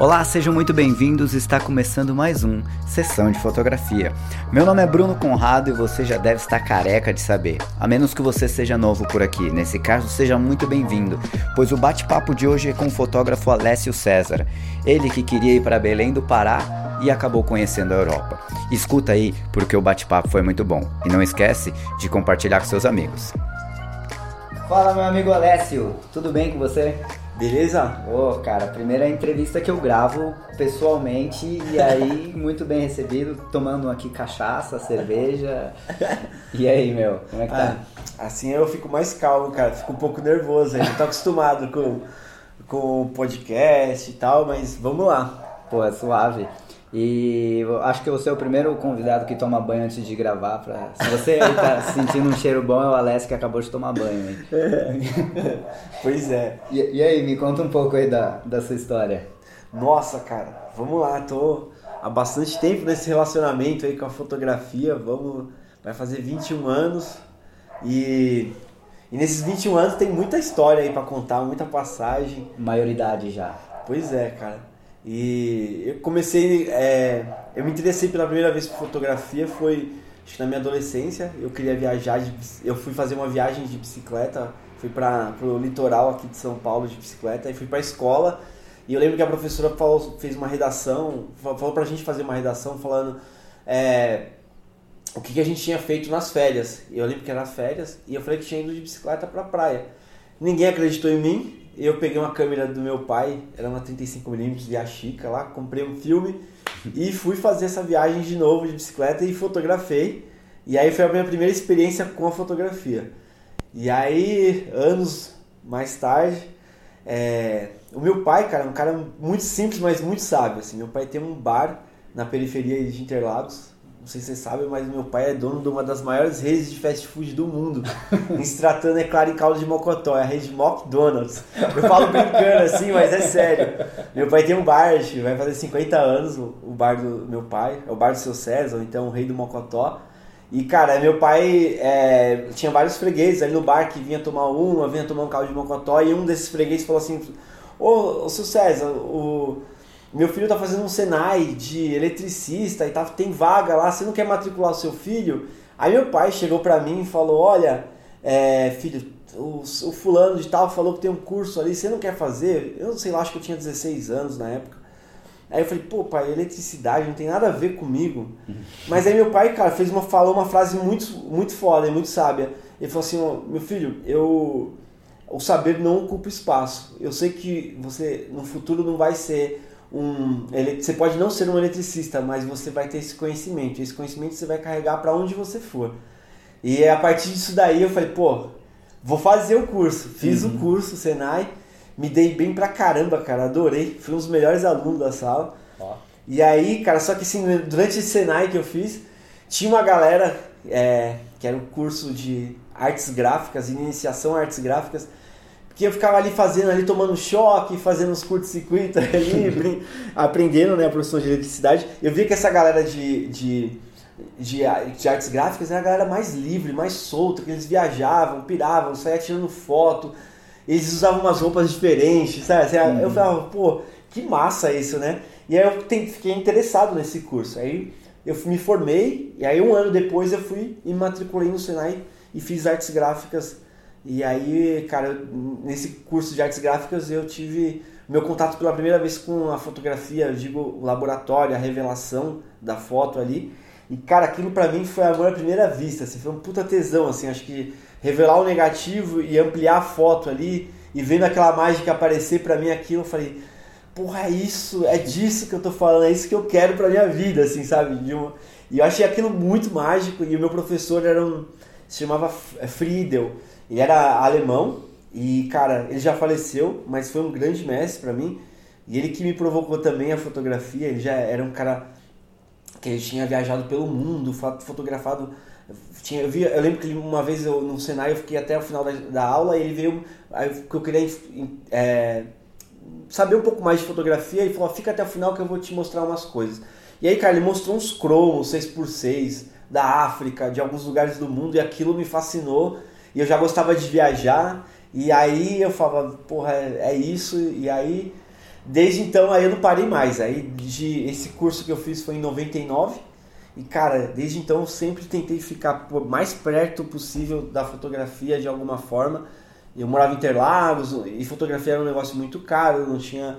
Olá, sejam muito bem-vindos. Está começando mais um Sessão de Fotografia. Meu nome é Bruno Conrado e você já deve estar careca de saber, a menos que você seja novo por aqui. Nesse caso, seja muito bem-vindo, pois o bate-papo de hoje é com o fotógrafo Alessio César. Ele que queria ir para Belém do Pará e acabou conhecendo a Europa. Escuta aí, porque o bate-papo foi muito bom. E não esquece de compartilhar com seus amigos. Fala, meu amigo Alessio, tudo bem com você? Beleza? Ô, oh, cara, primeira entrevista que eu gravo pessoalmente e aí muito bem recebido, tomando aqui cachaça, cerveja. E aí, meu, como é que tá? Ah, assim eu fico mais calmo, cara, fico um pouco nervoso, ainda tô acostumado com com podcast e tal, mas vamos lá. Pô, é suave. E acho que você é o primeiro convidado que toma banho antes de gravar. Pra... Se você aí tá sentindo um cheiro bom, é o Alessio que acabou de tomar banho. pois é. E, e, aí, me conta um pouco aí da, da sua história. Nossa, cara, vamos lá, tô há bastante tempo nesse relacionamento aí com a fotografia. Vamos. Vai fazer 21 anos. E, e nesses 21 anos tem muita história aí para contar, muita passagem. Maioridade já. Pois é, cara. E eu comecei, é, eu me interessei pela primeira vez por fotografia foi acho que na minha adolescência. Eu queria viajar, de, eu fui fazer uma viagem de bicicleta, fui para o litoral aqui de São Paulo de bicicleta e fui para a escola. E eu lembro que a professora falou, fez uma redação, falou para a gente fazer uma redação falando é, o que, que a gente tinha feito nas férias. Eu lembro que era férias e eu falei que tinha ido de bicicleta para a praia. Ninguém acreditou em mim, eu peguei uma câmera do meu pai, era uma 35mm de Yashica lá, comprei um filme e fui fazer essa viagem de novo de bicicleta e fotografei. E aí foi a minha primeira experiência com a fotografia. E aí, anos mais tarde, é... o meu pai, cara, é um cara muito simples, mas muito sábio. Assim. Meu pai tem um bar na periferia de Interlagos, não sei se vocês sabem, mas meu pai é dono de uma das maiores redes de fast food do mundo. em é claro, em caldo de Mocotó, é a rede McDonald's. Eu falo brincando assim, mas é sério. Meu pai tem um bar, vai fazer 50 anos, o bar do meu pai, é o bar do seu César, ou então o rei do Mocotó. E, cara, meu pai é, tinha vários fregueses ali no bar que vinha tomar uma, vinha tomar um caldo de Mocotó, e um desses fregueses falou assim: Ô, ô seu César, o meu filho tá fazendo um Senai de eletricista e tá, tem vaga lá, você não quer matricular o seu filho? Aí meu pai chegou para mim e falou, olha, é, filho, o, o, fulano de tal falou que tem um curso ali, você não quer fazer? Eu não sei lá, acho que eu tinha 16 anos na época. Aí eu falei, pô pai, eletricidade não tem nada a ver comigo. Mas aí meu pai, cara, fez uma, falou uma frase muito, muito foda e muito sábia. Ele falou assim, oh, meu filho, eu o saber não ocupa espaço. Eu sei que você no futuro não vai ser um. Ele, você pode não ser um eletricista, mas você vai ter esse conhecimento. Esse conhecimento você vai carregar para onde você for. E a partir disso daí eu falei, pô, vou fazer o curso. Fiz uhum. o curso, Senai, me dei bem pra caramba, cara, adorei. Fui um dos melhores alunos da sala. Oh. E aí, cara, só que assim, durante esse Senai que eu fiz, tinha uma galera é, que era o um curso de artes gráficas, iniciação a artes gráficas que eu ficava ali fazendo, ali tomando choque, fazendo uns curtos-circuitos ali, aprendendo né, a produção de eletricidade. Eu via que essa galera de, de, de, de, artes gráficas era a galera mais livre, mais solta, que eles viajavam, piravam, saiam tirando foto, eles usavam umas roupas diferentes, sabe? Uhum. Eu falava, pô, que massa isso, né? E aí eu fiquei interessado nesse curso. Aí eu me formei, e aí um ano depois eu fui e me matriculei no Senai e fiz artes gráficas e aí, cara, nesse curso de artes gráficas eu tive meu contato pela primeira vez com a fotografia, eu digo o laboratório, a revelação da foto ali. E cara, aquilo para mim foi amor à primeira vista, assim, foi um puta tesão, assim, acho que revelar o negativo e ampliar a foto ali e vendo aquela mágica aparecer para mim aquilo, eu falei, porra, é isso, é disso que eu tô falando, é isso que eu quero pra minha vida, assim, sabe? E eu achei aquilo muito mágico e o meu professor era um se chamava Friedel. Ele era alemão e, cara, ele já faleceu, mas foi um grande mestre para mim. E ele que me provocou também a fotografia. Ele já era um cara que tinha viajado pelo mundo, fotografado. Tinha, eu, eu lembro que uma vez eu, no Senai eu fiquei até o final da, da aula e ele veio. Aí eu queria é, saber um pouco mais de fotografia e falou: fica até o final que eu vou te mostrar umas coisas. E aí, cara, ele mostrou uns cromos 6x6 da África, de alguns lugares do mundo, e aquilo me fascinou e eu já gostava de viajar. E aí eu falava, porra, é, isso. E aí desde então aí eu não parei mais. Aí de, esse curso que eu fiz foi em 99. E cara, desde então eu sempre tentei ficar o mais perto possível da fotografia de alguma forma. Eu morava em Interlagos e fotografia era um negócio muito caro, não tinha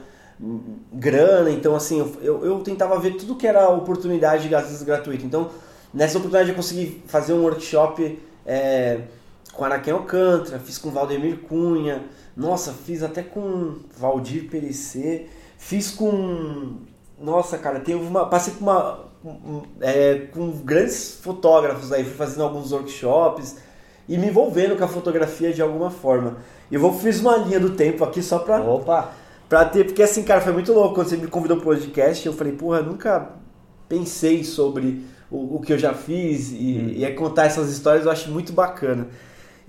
grana, então assim, eu, eu tentava ver tudo que era oportunidade de às gratuito. Então, nessa oportunidade eu consegui fazer um workshop é, com Araquém Alcântara, fiz com Valdemir Cunha, nossa, fiz até com Valdir Perecer, fiz com. Nossa, cara, tem uma. Passei com uma. É, com grandes fotógrafos aí, fui fazendo alguns workshops e me envolvendo com a fotografia de alguma forma. Eu vou fiz uma linha do tempo aqui só pra. Opa! Pra ter, porque assim, cara, foi muito louco quando você me convidou pro podcast. Eu falei, porra, nunca pensei sobre o, o que eu já fiz e, hum. e é contar essas histórias eu acho muito bacana.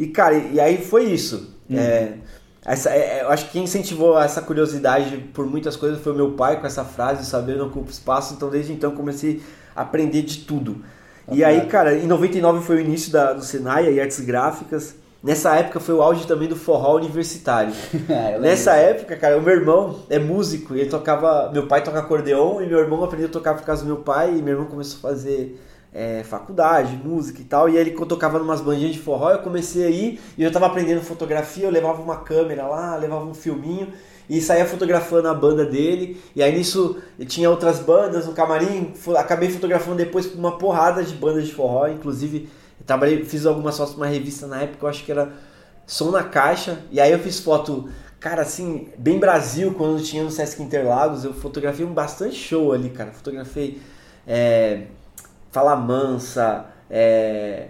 E, cara, e, e aí foi isso. Hum. É, essa, é, é, eu acho que quem incentivou essa curiosidade por muitas coisas foi o meu pai com essa frase, saber não ocupa espaço. Então, desde então, comecei a aprender de tudo. Tá e aí, cara, em 99 foi o início da, do Senai e artes gráficas. Nessa época foi o auge também do forró universitário. é, Nessa época, cara, o meu irmão é músico, ele tocava. Meu pai toca acordeon e meu irmão aprendeu a tocar por causa do meu pai, e meu irmão começou a fazer é, faculdade, música e tal. E aí ele tocava numas bandinhas de forró, eu comecei a ir e eu tava aprendendo fotografia, eu levava uma câmera lá, levava um filminho e saía fotografando a banda dele. E aí nisso tinha outras bandas no camarim, acabei fotografando depois uma porrada de bandas de forró, inclusive trabalhei, fiz algumas fotos pra uma revista na época, eu acho que era Som na Caixa, e aí eu fiz foto, cara, assim, bem Brasil, quando tinha no Sesc Interlagos, eu fotografei um bastante show ali, cara. Fotografei é, Fala Mansa, é,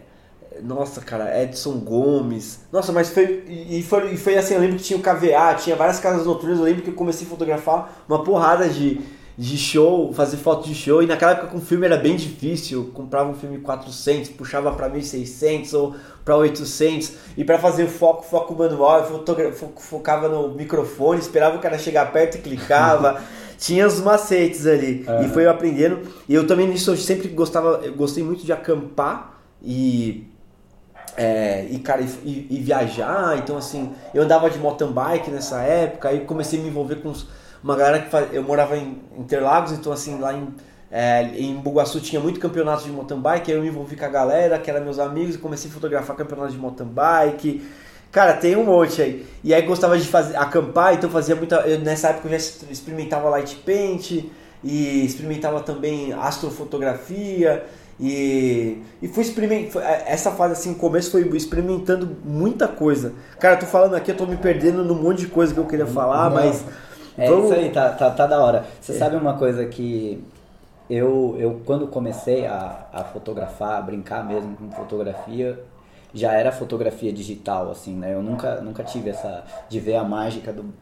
nossa, cara, Edson Gomes. Nossa, mas foi e, foi. e foi assim, eu lembro que tinha o KVA, tinha várias casas noturnas, eu lembro que eu comecei a fotografar uma porrada de de show, fazer foto de show. E naquela época com filme era bem difícil. Eu comprava um filme 400, puxava para 1600 ou para 800. E para fazer o foco, foco manual, eu focava no microfone, esperava o cara chegar perto e clicava. Tinha os macetes ali. E foi eu aprendendo. E eu também nisso eu sempre gostava, eu gostei muito de acampar e é, e cara, e, e, viajar, então assim, eu andava de mountain bike nessa época, aí comecei a me envolver com uma galera que faz, eu morava em Interlagos, então assim, lá em, é, em Bugaçu tinha muito campeonato de mountain bike, aí eu me envolvi com a galera, que eram meus amigos, e comecei a fotografar campeonato de mountain bike. Cara, tem um monte aí. E aí gostava de fazer acampar, então fazia muita. Eu, nessa época eu já experimentava light paint e experimentava também astrofotografia. E, e fui experimentando. Essa fase assim, no começo foi experimentando muita coisa. Cara, eu tô falando aqui, eu tô me perdendo num monte de coisa que eu queria falar, Nossa. mas é Vamos... isso aí, tá, tá, tá da hora. Você é. sabe uma coisa que eu, eu quando comecei a, a fotografar, a brincar mesmo com fotografia, já era fotografia digital, assim, né? Eu nunca, nunca tive essa de ver a mágica do,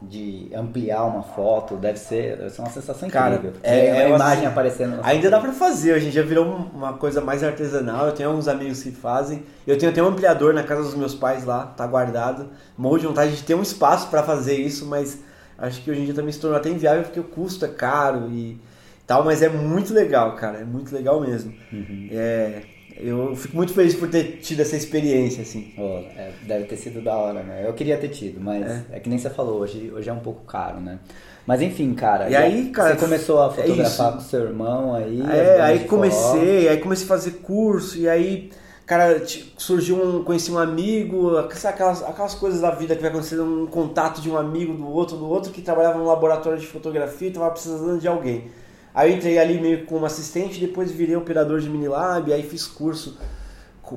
de ampliar uma foto, deve ser, deve ser uma sensação Cara, incrível. É, é a imagem assim, aparecendo. Ainda dá pra fazer, hoje em dia virou uma coisa mais artesanal. Eu tenho alguns amigos que fazem. Eu tenho até um ampliador na casa dos meus pais lá, tá guardado. Morro de vontade de ter um espaço para fazer isso, mas acho que hoje em dia também se tornou até inviável porque o custo é caro e tal, mas é muito legal, cara, é muito legal mesmo. Uhum. É, eu fico muito feliz por ter tido essa experiência, assim. Oh, é, deve ter sido da hora, né? Eu queria ter tido, mas é, é que nem você falou, hoje, hoje é um pouco caro, né? Mas enfim, cara. E aí, cara. Você começou a é fotografar é com seu irmão aí? É, aí comecei, aí comecei a fazer curso, e aí cara, surgiu um, conheci um amigo, aquelas, aquelas coisas da vida que vai acontecendo, um contato de um amigo do outro, do outro que trabalhava no laboratório de fotografia e estava precisando de alguém. Aí eu entrei ali meio como assistente, depois virei operador de Minilab, aí fiz curso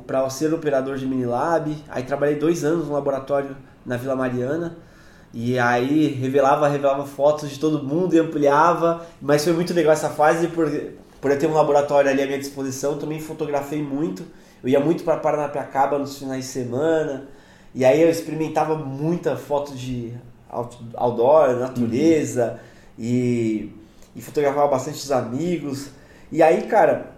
para ser operador de Minilab, aí trabalhei dois anos no laboratório na Vila Mariana, e aí revelava, revelava fotos de todo mundo e ampliava, mas foi muito legal essa fase por, por eu ter um laboratório ali à minha disposição, também fotografei muito, eu ia muito para Paranapiacaba nos finais de semana. E aí eu experimentava muita foto de outdoor, natureza. Uhum. E, e fotografava bastante os amigos. E aí, cara,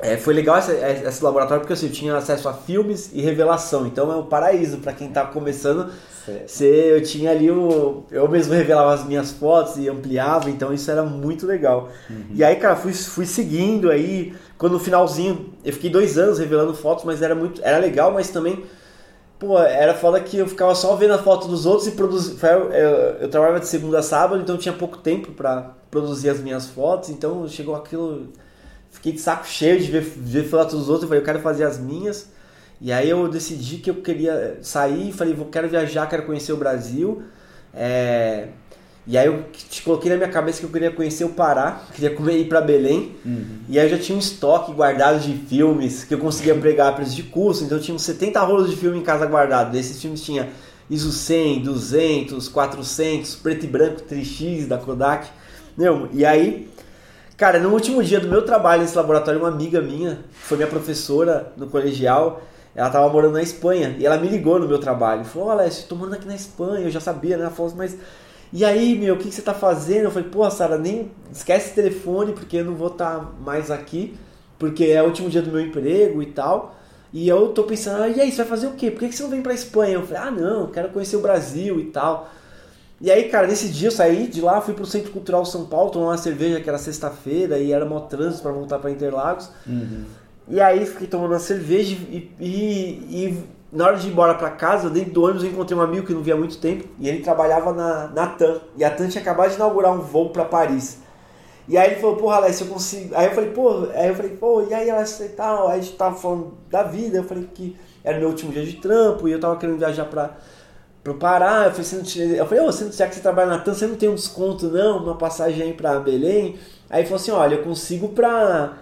é, foi legal esse, esse, laboratório porque assim, eu tinha acesso a filmes e revelação. Então é um paraíso para quem tá começando. Se, eu tinha ali o. Eu mesmo revelava as minhas fotos e ampliava, então isso era muito legal. Uhum. E aí, cara, fui, fui seguindo aí. Quando no finalzinho, eu fiquei dois anos revelando fotos, mas era muito. Era legal, mas também pô, era foda que eu ficava só vendo a foto dos outros e produzir. Eu, eu, eu, trabalhava de segunda a sábado, então tinha pouco tempo para produzir as minhas fotos, então chegou aquilo. Fiquei de saco cheio de ver, ver fotos dos outros, eu falei, eu quero fazer as minhas. E aí eu decidi que eu queria sair, falei, vou, quero viajar, quero conhecer o Brasil. É, e aí eu te coloquei na minha cabeça que eu queria conhecer o Pará, queria comer, ir para Belém. Uhum. E aí eu já tinha um estoque guardado de filmes que eu conseguia pregar a preço de custo. Então eu tinha uns 70 rolos de filme em casa guardado. Desses filmes tinha ISO 100, 200, 400, preto e branco 3x da Kodak. Meu, e aí, cara, no último dia do meu trabalho nesse laboratório, uma amiga minha, foi minha professora no colegial, ela tava morando na Espanha. E ela me ligou no meu trabalho. Falou, olha, estou morando aqui na Espanha. Eu já sabia, né? Ela falou, mas e aí, meu, o que, que você tá fazendo? Eu falei, pô, Sara, nem esquece o telefone, porque eu não vou estar tá mais aqui, porque é o último dia do meu emprego e tal. E eu tô pensando, ah, e aí, você vai fazer o quê? Por que, que você não vem pra Espanha? Eu falei, ah, não, quero conhecer o Brasil e tal. E aí, cara, nesse dia eu saí de lá, fui pro Centro Cultural São Paulo, tomar uma cerveja que era sexta-feira e era mó trânsito pra voltar pra Interlagos. Uhum. E aí fiquei tomando uma cerveja e, e, e na hora de ir embora para casa, dentro do ônibus eu encontrei um amigo que não via há muito tempo e ele trabalhava na, na TAM. E a TAM tinha acabado de inaugurar um voo para Paris. E aí ele falou, porra, Alessio, eu consigo. Aí eu falei, pô, aí eu falei, pô, e aí Alessio e tal? Aí a gente tava falando da vida, eu falei que era meu último dia de trampo e eu tava querendo viajar pra, pro Pará. Eu falei, você não tinha... eu falei, oh, você, que você trabalha na TAM, você não tem um desconto não, uma passagem aí pra Belém? Aí ele falou assim, olha, eu consigo pra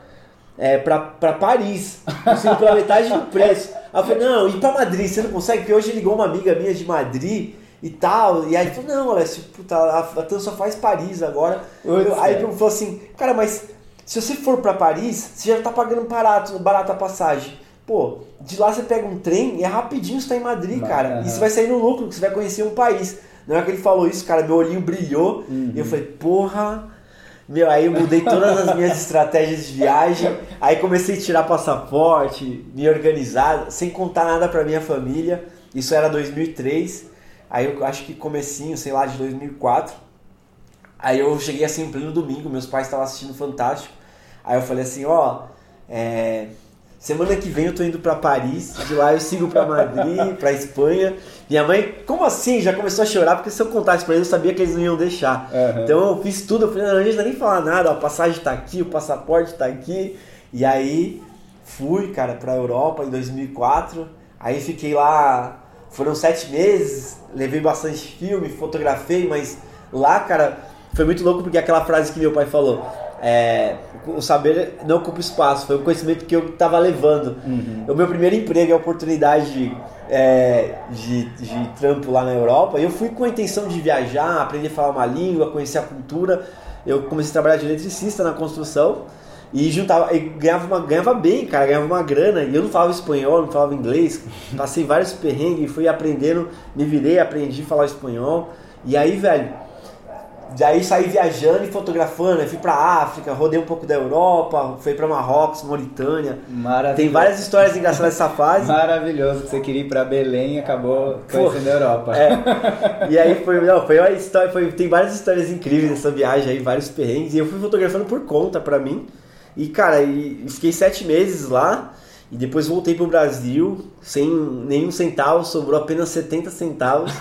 é, pra, pra Paris. Consigo pela metade do preço. Aí eu falei, não, e pra Madrid, você não consegue? Porque hoje ligou uma amiga minha de Madrid e tal. E aí falou, não, Alessio, puta, a, a TAM só faz Paris agora. Eu, aí ele falou assim, cara, mas se você for pra Paris, você já tá pagando barato, barato a passagem. Pô, de lá você pega um trem e é rapidinho você tá em Madrid, cara. Uhum. E você vai sair no lucro, que você vai conhecer um país. Na hora que ele falou isso, cara, meu olhinho brilhou. Uhum. E eu falei, porra meu, aí eu mudei todas as minhas estratégias de viagem, aí comecei a tirar passaporte, me organizar, sem contar nada para minha família. Isso era 2003. Aí eu acho que comecinho, sei lá, de 2004. Aí eu cheguei assim em pleno domingo, meus pais estavam assistindo Fantástico. Aí eu falei assim, ó, é, Semana que vem eu tô indo para Paris, de lá eu sigo para Madrid, para Espanha. Minha mãe, como assim? Já começou a chorar, porque se eu contasse para eles, eu sabia que eles não iam deixar. Uhum. Então eu fiz tudo, eu falei, não, a gente não nem falar nada, a passagem tá aqui, o passaporte tá aqui. E aí fui, cara, pra Europa em 2004. Aí fiquei lá, foram sete meses, levei bastante filme, fotografei, mas lá, cara, foi muito louco porque aquela frase que meu pai falou é, o saber não ocupa espaço, foi o conhecimento que eu estava levando. Uhum. O meu primeiro emprego, a oportunidade de, é, de, de, trampo lá na Europa, eu fui com a intenção de viajar, aprender a falar uma língua, conhecer a cultura. Eu comecei a trabalhar de eletricista na construção e juntava, e ganhava, uma, ganhava bem, cara, ganhava uma grana. E eu não falava espanhol, não falava inglês, passei vários perrengues, fui aprendendo, me virei, aprendi a falar espanhol. E aí, velho, Daí saí viajando e fotografando, fui pra África, rodei um pouco da Europa, fui pra Marrocos, Mauritânia. Maravilhoso. Tem várias histórias engraçadas dessa fase. Maravilhoso, você queria ir pra Belém e acabou conhecendo a Europa. É. E aí foi, não, foi uma história, foi, tem várias histórias incríveis dessa viagem aí, vários perrengues. E eu fui fotografando por conta pra mim. E cara, e fiquei sete meses lá. E depois voltei pro Brasil sem nenhum centavo, sobrou apenas 70 centavos.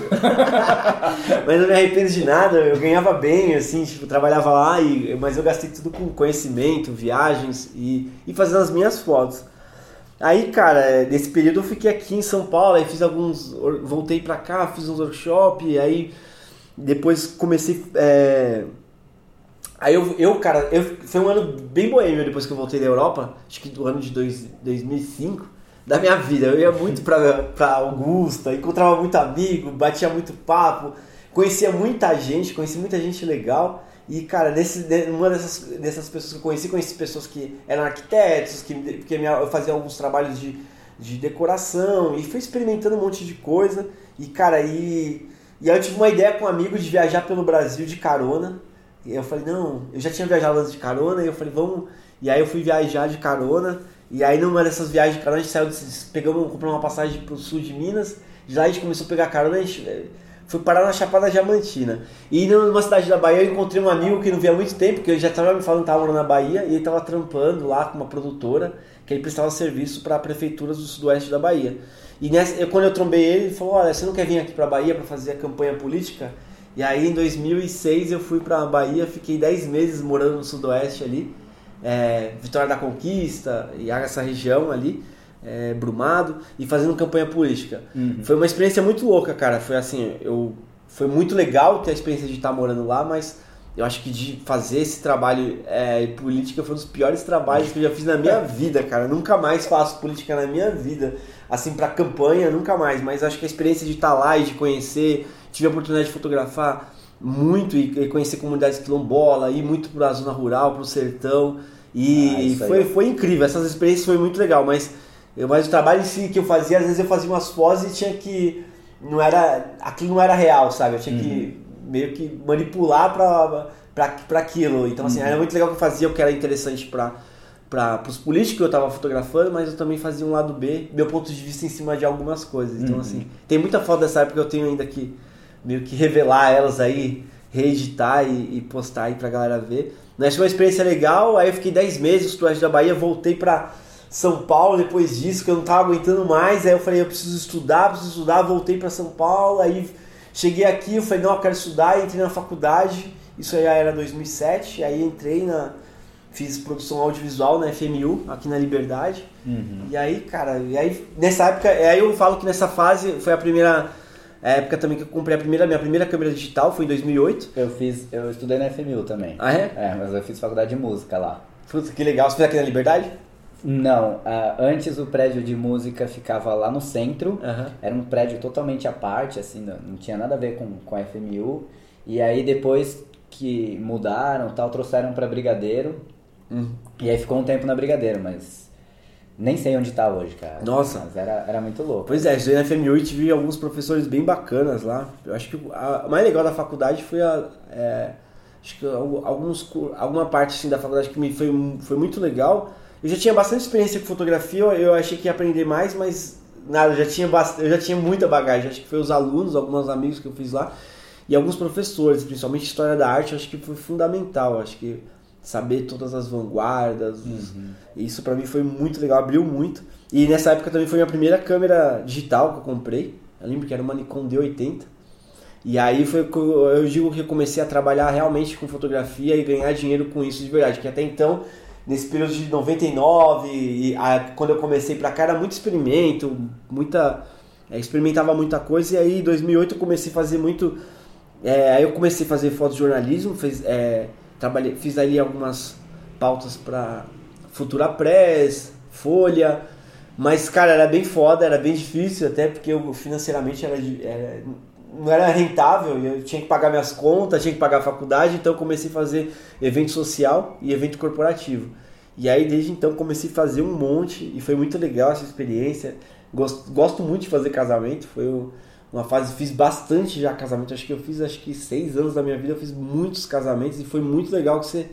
mas não me arrependo de nada, eu ganhava bem, assim, tipo, trabalhava lá, e, mas eu gastei tudo com conhecimento, viagens e, e fazendo as minhas fotos. Aí, cara, nesse período eu fiquei aqui em São Paulo, aí fiz alguns. Voltei pra cá, fiz uns workshops, aí depois comecei. É, Aí eu, eu cara, eu, foi um ano bem boêmio depois que eu voltei da Europa, acho que do ano de dois, 2005, da minha vida. Eu ia muito pra, pra Augusta, encontrava muito amigo, batia muito papo, conhecia muita gente, conheci muita gente legal. E, cara, nesse, uma dessas, dessas pessoas que eu conheci, conheci pessoas que eram arquitetos, que, que eu fazia alguns trabalhos de, de decoração, e fui experimentando um monte de coisa. E, cara, e, e aí eu tive uma ideia com um amigo de viajar pelo Brasil de carona. E eu falei, não, eu já tinha viajado antes de carona, e eu falei, vamos. E aí eu fui viajar de carona, e aí numa dessas viagens de carona a gente saiu, pegamos, uma passagem pro sul de Minas, de lá a gente começou a pegar carona, a gente, fui parar na Chapada Diamantina. E numa cidade da Bahia eu encontrei um amigo que não via há muito tempo, que ele já estava me falando que estava morando na Bahia, e ele estava trampando lá com uma produtora, que ele prestava serviço para prefeituras do sudoeste da Bahia. E nessa, eu, quando eu trombei ele, ele falou: Olha, você não quer vir aqui para Bahia para fazer a campanha política? E aí em 2006 eu fui para Bahia, fiquei 10 meses morando no sudoeste ali, é, Vitória da Conquista e essa região ali é, Brumado e fazendo campanha política. Uhum. Foi uma experiência muito louca, cara. Foi assim, eu foi muito legal ter a experiência de estar morando lá, mas eu acho que de fazer esse trabalho é, política foi um dos piores trabalhos que eu já fiz na minha vida, cara. Eu nunca mais faço política na minha vida. Assim, para campanha, nunca mais. Mas acho que a experiência de estar lá e de conhecer, tive a oportunidade de fotografar muito e conhecer comunidades quilombola, ir muito para a zona rural, para o sertão. E ah, foi, foi incrível. Essas experiências foi muito legal, mas eu, mas o trabalho em si que eu fazia, às vezes eu fazia umas poses e tinha que. Não era. Aquilo não era real, sabe? Eu tinha uhum. que meio que manipular pra aquilo. Então, assim, uhum. era muito legal que eu fazia o que era interessante pra, para os políticos que eu estava fotografando, mas eu também fazia um lado B, meu ponto de vista em cima de algumas coisas. Então, uhum. assim, tem muita foto dessa época que eu tenho ainda que meio que revelar elas aí, reeditar e, e postar aí pra galera ver. Mas foi uma experiência legal, aí eu fiquei 10 meses no da Bahia, voltei pra são Paulo depois disso, que eu não estava aguentando mais. Aí eu falei, eu preciso estudar, preciso estudar. Voltei para São Paulo. Aí cheguei aqui, eu falei, não, eu quero estudar. Entrei na faculdade. Isso aí era 2007. Aí entrei na. Fiz produção audiovisual na FMU, aqui na Liberdade. Uhum. E aí, cara, e aí nessa época, aí eu falo que nessa fase foi a primeira época também que eu comprei a primeira, minha primeira câmera digital, foi em 2008. Eu fiz, eu estudei na FMU também. Ah, é? É, mas eu fiz faculdade de música lá. Puta, que legal. Você fez aqui na Liberdade? Não, uh, antes o prédio de música ficava lá no centro, uhum. era um prédio totalmente à parte, assim, não, não, tinha nada a ver com, com a FMU. E aí depois que mudaram tal, trouxeram para Brigadeiro. Uhum. E aí ficou um tempo na Brigadeiro, mas nem sei onde tá hoje, cara. Nossa. Mas era, era muito louco. Pois é, estudei na FMU e tive alguns professores bem bacanas lá. Eu acho que a, mais legal da faculdade foi a. É, acho que alguns, alguma parte assim, da faculdade que me foi, foi muito legal eu já tinha bastante experiência com fotografia, eu achei que ia aprender mais, mas nada, eu já tinha, eu já tinha muita bagagem. Acho que foi os alunos, alguns amigos que eu fiz lá, e alguns professores, principalmente história da arte, acho que foi fundamental. Acho que saber todas as vanguardas, uhum. isso para mim foi muito legal, abriu muito. E nessa época também foi a minha primeira câmera digital que eu comprei. Eu lembro que era uma Nikon D80. E aí foi eu digo que eu comecei a trabalhar realmente com fotografia e ganhar dinheiro com isso de verdade, que até então nesse período de 99 e a, quando eu comecei para cá era muito experimento, muita é, experimentava muita coisa e aí em 2008 eu comecei a fazer muito é, aí eu comecei a fazer fotojornalismo, fez, é, trabalhei, fiz ali algumas pautas para Futura Press, Folha, mas cara, era bem foda, era bem difícil até porque eu financeiramente era, era não era rentável, eu tinha que pagar minhas contas, tinha que pagar a faculdade, então comecei a fazer evento social e evento corporativo. E aí desde então comecei a fazer um monte e foi muito legal essa experiência. Gosto, gosto muito de fazer casamento, foi uma fase, fiz bastante já casamento, acho que eu fiz acho que seis anos da minha vida, eu fiz muitos casamentos e foi muito legal que você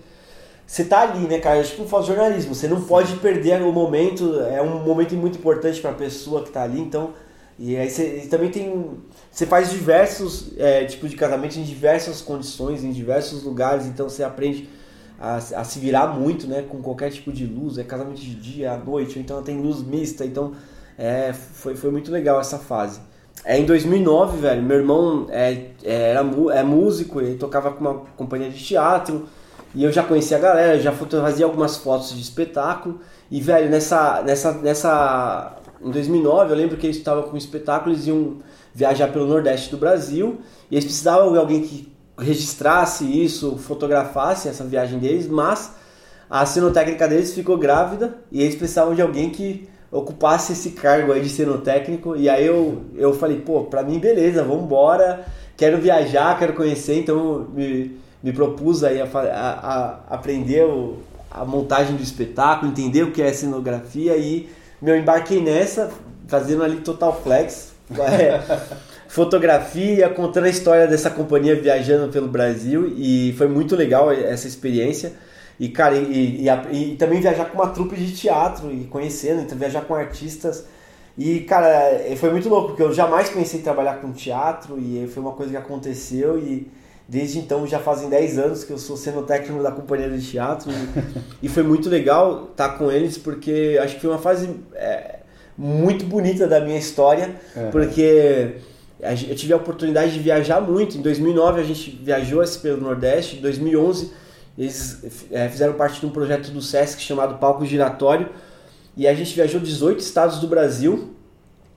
você tá ali, né, cara? É tipo um jornalismo, você não pode perder o momento, é um momento muito importante para a pessoa que tá ali, então e aí você e também tem. Você faz diversos é, tipos de casamento em diversas condições, em diversos lugares, então você aprende a, a, se virar muito, né? Com qualquer tipo de luz, é casamento de dia, à noite, ou então tem luz mista, então é, foi, foi muito legal essa fase. É em 2009, velho, meu irmão é, é, era é músico, ele tocava com uma companhia de teatro, e eu já conhecia a galera, já fazia algumas fotos de espetáculo, e velho, nessa, nessa, nessa em 2009, eu lembro que eles estavam com um espetáculo, eles iam viajar pelo Nordeste do Brasil. E eles precisavam de alguém que registrasse isso, fotografasse essa viagem deles, mas a cenotécnica deles ficou grávida e eles precisavam de alguém que ocupasse esse cargo aí de cenotécnico e aí eu, eu falei, pô, pra mim beleza, vamos embora, quero viajar, quero conhecer, então me, me propus aí a, a, a aprender o, a montagem do espetáculo, entender o que é cenografia e meu, embarquei nessa, fazendo ali total flex. É, fotografia, contando a história dessa companhia viajando pelo Brasil e foi muito legal essa experiência. E, cara, e, e, e, também viajar com uma trupe de teatro e conhecendo, então viajar com artistas E, cara, foi muito louco, porque eu jamais pensei em trabalhar com teatro e foi uma coisa que aconteceu e desde então já fazem 10 anos que eu sou sendo técnico da companhia de teatro e, e foi muito legal estar com eles porque acho que foi uma fase é, muito bonita da minha história, é. porque eu tive a oportunidade de viajar muito. Em 2009 a gente viajou pelo Nordeste, em 2011 eles é, fizeram parte de um projeto do SESC chamado Palco Giratório e a gente viajou 18 estados do Brasil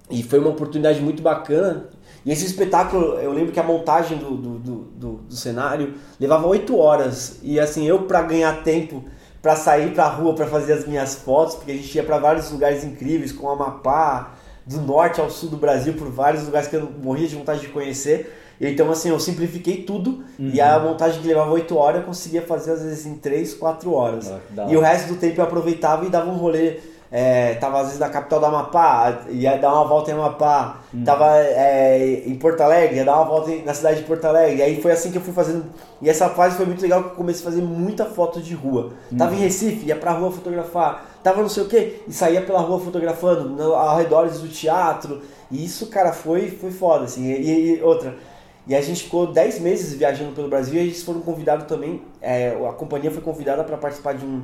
e foi uma oportunidade muito bacana. E esse espetáculo, eu lembro que a montagem do, do, do, do cenário levava 8 horas e assim, eu para ganhar tempo para sair para a rua para fazer as minhas fotos, porque a gente ia para vários lugares incríveis, como Amapá, do norte ao sul do Brasil, por vários lugares que eu morria de vontade de conhecer. Então, assim, eu simplifiquei tudo uhum. e a montagem que levava 8 horas eu conseguia fazer às vezes em 3, 4 horas. Ah, e o resto do tempo eu aproveitava e dava um rolê é, tava às vezes na capital do Amapá, ia dar uma volta em Amapá, hum. tava é, em Porto Alegre, ia dar uma volta na cidade de Porto Alegre. E aí foi assim que eu fui fazendo. E essa fase foi muito legal que eu comecei a fazer muita foto de rua. Hum. Tava em Recife, ia pra rua fotografar, tava não sei o que, e saía pela rua fotografando, no, ao redor do teatro. E isso, cara, foi, foi foda, assim. E, e outra. E a gente ficou 10 meses viajando pelo Brasil e eles foram convidados também. É, a companhia foi convidada para participar de um,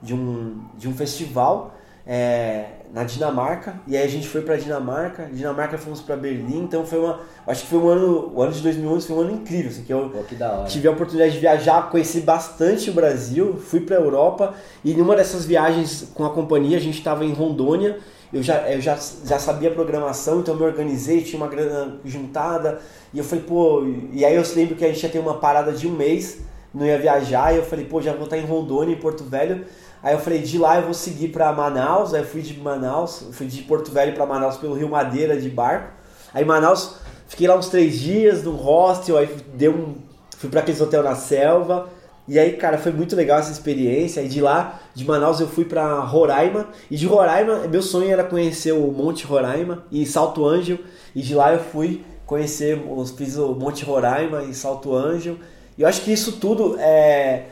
de um, de um festival é, na Dinamarca. E aí a gente foi para Dinamarca, Dinamarca fomos para Berlim, então foi uma, acho que foi um ano, o ano de 2011 foi um ano incrível, assim, que eu Pô, que tive a oportunidade de viajar, conheci bastante o Brasil, fui para Europa. E numa dessas viagens com a companhia a gente estava em Rondônia, eu já, eu já, já sabia programação, então eu me organizei, tinha uma grana juntada e eu falei, pô, e aí eu lembro que a gente ia ter uma parada de um mês, não ia viajar, e eu falei, pô, já vou estar em Rondônia, em Porto Velho, Aí eu falei, de lá eu vou seguir para Manaus. Aí eu fui de Manaus, fui de Porto Velho para Manaus pelo Rio Madeira de barco. Aí Manaus, fiquei lá uns três dias no hostel, aí deu um, fui para aquele hotel na selva. E aí, cara, foi muito legal essa experiência. E de lá, de Manaus, eu fui para Roraima. E de Roraima, meu sonho era conhecer o Monte Roraima e Salto Ângelo. E de lá eu fui conhecer, fiz o Monte Roraima e Salto Ângelo. E eu acho que isso tudo é,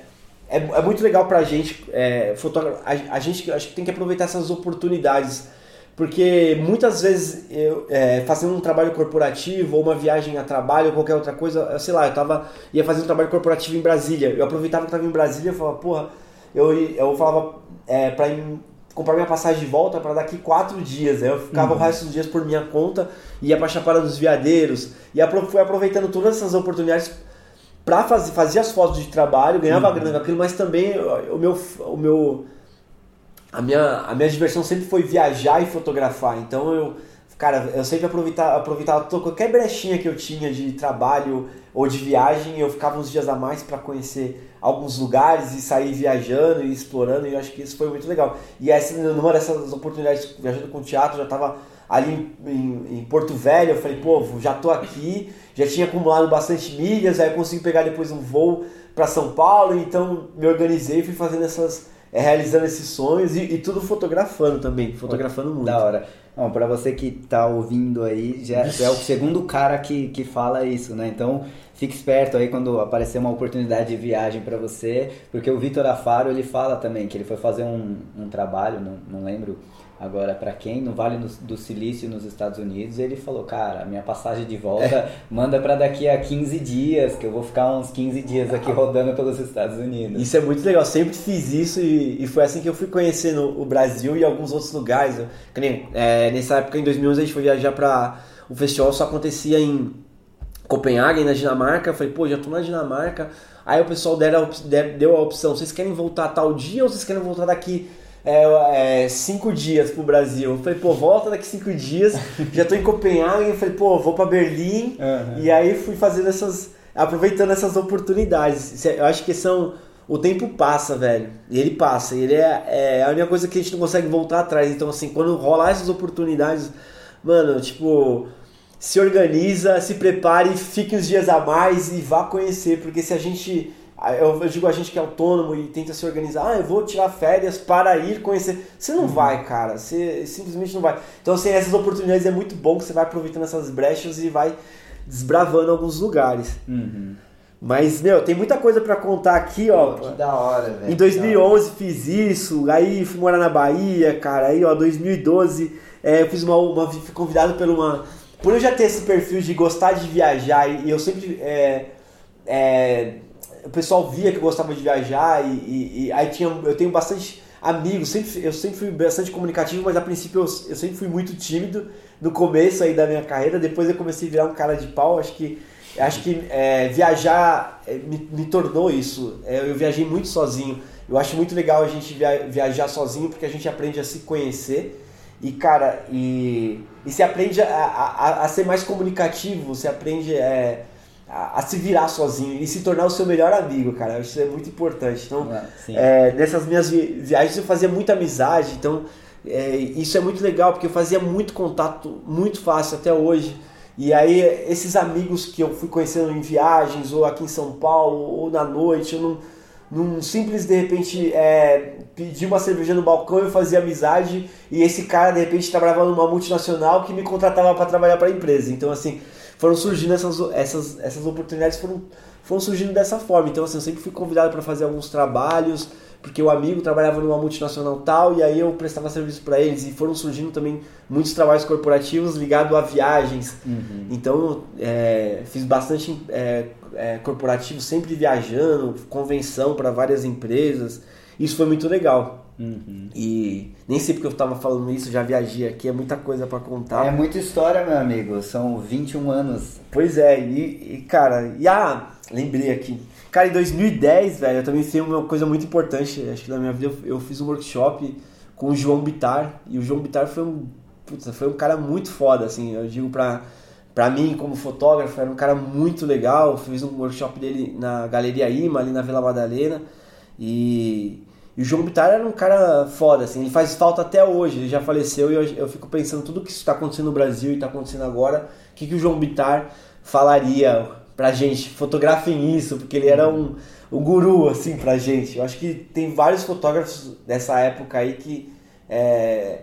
é, é muito legal pra gente, é, a, a, gente acho que tem que aproveitar essas oportunidades, porque muitas vezes eu, é, fazendo um trabalho corporativo ou uma viagem a trabalho ou qualquer outra coisa, sei lá, eu tava, ia fazer um trabalho corporativo em Brasília, eu aproveitava que estava em Brasília e falava, porra, eu, eu falava é, pra ir comprar minha passagem de volta para daqui quatro dias. Aí eu ficava uhum. o resto dos dias por minha conta, ia para Chapada dos Veadeiros, e fui aproveitando todas essas oportunidades para fazer, fazer as fotos de trabalho, ganhava uhum. grana com aquilo, mas também o meu, o meu a minha, a minha diversão sempre foi viajar e fotografar. Então eu, cara, eu sempre aproveitava, aproveitava qualquer brechinha que eu tinha de trabalho ou de viagem, eu ficava uns dias a mais para conhecer alguns lugares e sair viajando e explorando, e eu acho que isso foi muito legal. E essa, numa dessas oportunidades, viajando com teatro, já estava ali em, em, Porto Velho, eu falei, pô, já tô aqui, já tinha acumulado bastante milhas, aí eu consegui pegar depois um voo para São Paulo, então me organizei e fui fazendo essas, é, realizando esses sonhos e, e, tudo fotografando também, fotografando muito. Da hora. Bom, para você que tá ouvindo aí, já, já é o segundo cara que, que fala isso, né? Então, fique esperto aí quando aparecer uma oportunidade de viagem para você, porque o Vitor Afaro, ele fala também que ele foi fazer um, um trabalho, não, não lembro Agora, para quem no Vale do Silício, nos Estados Unidos, ele falou: Cara, minha passagem de volta é. manda para daqui a 15 dias, que eu vou ficar uns 15 dias aqui rodando pelos Estados Unidos. Isso é muito legal, sempre fiz isso e, e foi assim que eu fui conhecendo o Brasil e alguns outros lugares. que nem, é, nessa época, em 2011, a gente foi viajar para. O festival só acontecia em Copenhague, na Dinamarca. Eu falei: Pô, já tô na Dinamarca. Aí o pessoal deram, deu a opção: Vocês querem voltar tal dia ou vocês querem voltar daqui é, é, cinco dias pro Brasil. Eu falei, pô, volta daqui cinco dias. Já tô em Copenhague. Eu falei, pô, vou para Berlim. Uhum. E aí fui fazendo essas. aproveitando essas oportunidades. Eu acho que são. O tempo passa, velho. E ele passa. Ele é, é a única coisa que a gente não consegue voltar atrás. Então, assim, quando rolar essas oportunidades, mano, tipo se organiza, se prepare, fique uns dias a mais e vá conhecer, porque se a gente eu, eu, digo a gente que é autônomo e tenta se organizar, ah, eu vou tirar férias para ir conhecer. Você não uhum. vai, cara, você simplesmente não vai. Então, assim, essas oportunidades é muito bom que você vai aproveitando essas brechas e vai desbravando alguns lugares. Uhum. Mas, meu, tem muita coisa para contar aqui, ó. Que da hora, velho. Em 2011 fiz isso, aí fui morar na Bahia, cara. Aí, ó, 2012 é, eu fiz uma, uma. Fui convidado por uma. Por eu já ter esse perfil de gostar de viajar e, e eu sempre. É, é, o pessoal via que eu gostava de viajar e, e, e, aí tinha, eu tenho bastante amigos, sempre, eu sempre fui bastante comunicativo, mas a princípio eu, eu sempre fui muito tímido no começo aí da minha carreira, depois eu comecei a virar um cara de pau, acho que acho que é, viajar é, me, me, tornou isso. É, eu viajei muito sozinho. Eu acho muito legal a gente via, viajar sozinho porque a gente aprende a se conhecer e cara e, e se aprende a, a, a ser mais comunicativo, você aprende é, a, a, se virar sozinho e se tornar o seu melhor amigo, cara. Isso é muito importante. Então, é, nessas minhas viagens eu fazia muita amizade, então é, isso é muito legal porque eu fazia muito contato muito fácil até hoje. E aí, esses amigos que eu fui conhecendo em viagens, ou aqui em São Paulo, ou na noite, ou num, num simples, de repente, é, pedir uma cerveja no balcão, eu fazia amizade, e esse cara, de repente, trabalhava numa multinacional que me contratava para trabalhar para a empresa. Então, assim, foram surgindo essas, essas, essas oportunidades, foram, foram surgindo dessa forma. Então, assim, eu sempre fui convidado para fazer alguns trabalhos, porque o amigo trabalhava numa multinacional tal e aí eu prestava serviço para eles e foram surgindo também muitos trabalhos corporativos ligados a viagens. Uhum. Então é, fiz bastante é, é, corporativo, sempre viajando, convenção para várias empresas. Isso foi muito legal. Uhum. E nem sei porque eu estava falando isso, já viajei aqui, é muita coisa para contar. É muita história, meu amigo, são 21 anos. Pois é, e, e cara, e ah, lembrei aqui. Cara, em 2010, velho, eu também fiz uma coisa muito importante, acho que na minha vida, eu, eu fiz um workshop com o João Bitar, e o João Bitar foi um, putz, foi um cara muito foda, assim, eu digo pra, pra mim, como fotógrafo, era um cara muito legal, eu fiz um workshop dele na Galeria Ima, ali na Vila Madalena, e, e o João Bitar era um cara foda, assim, ele faz falta até hoje, ele já faleceu, e eu, eu fico pensando tudo que está acontecendo no Brasil e está acontecendo agora, o que, que o João Bitar falaria pra gente, fotografem isso, porque ele era um, o guru, assim, pra gente. Eu acho que tem vários fotógrafos dessa época aí que é,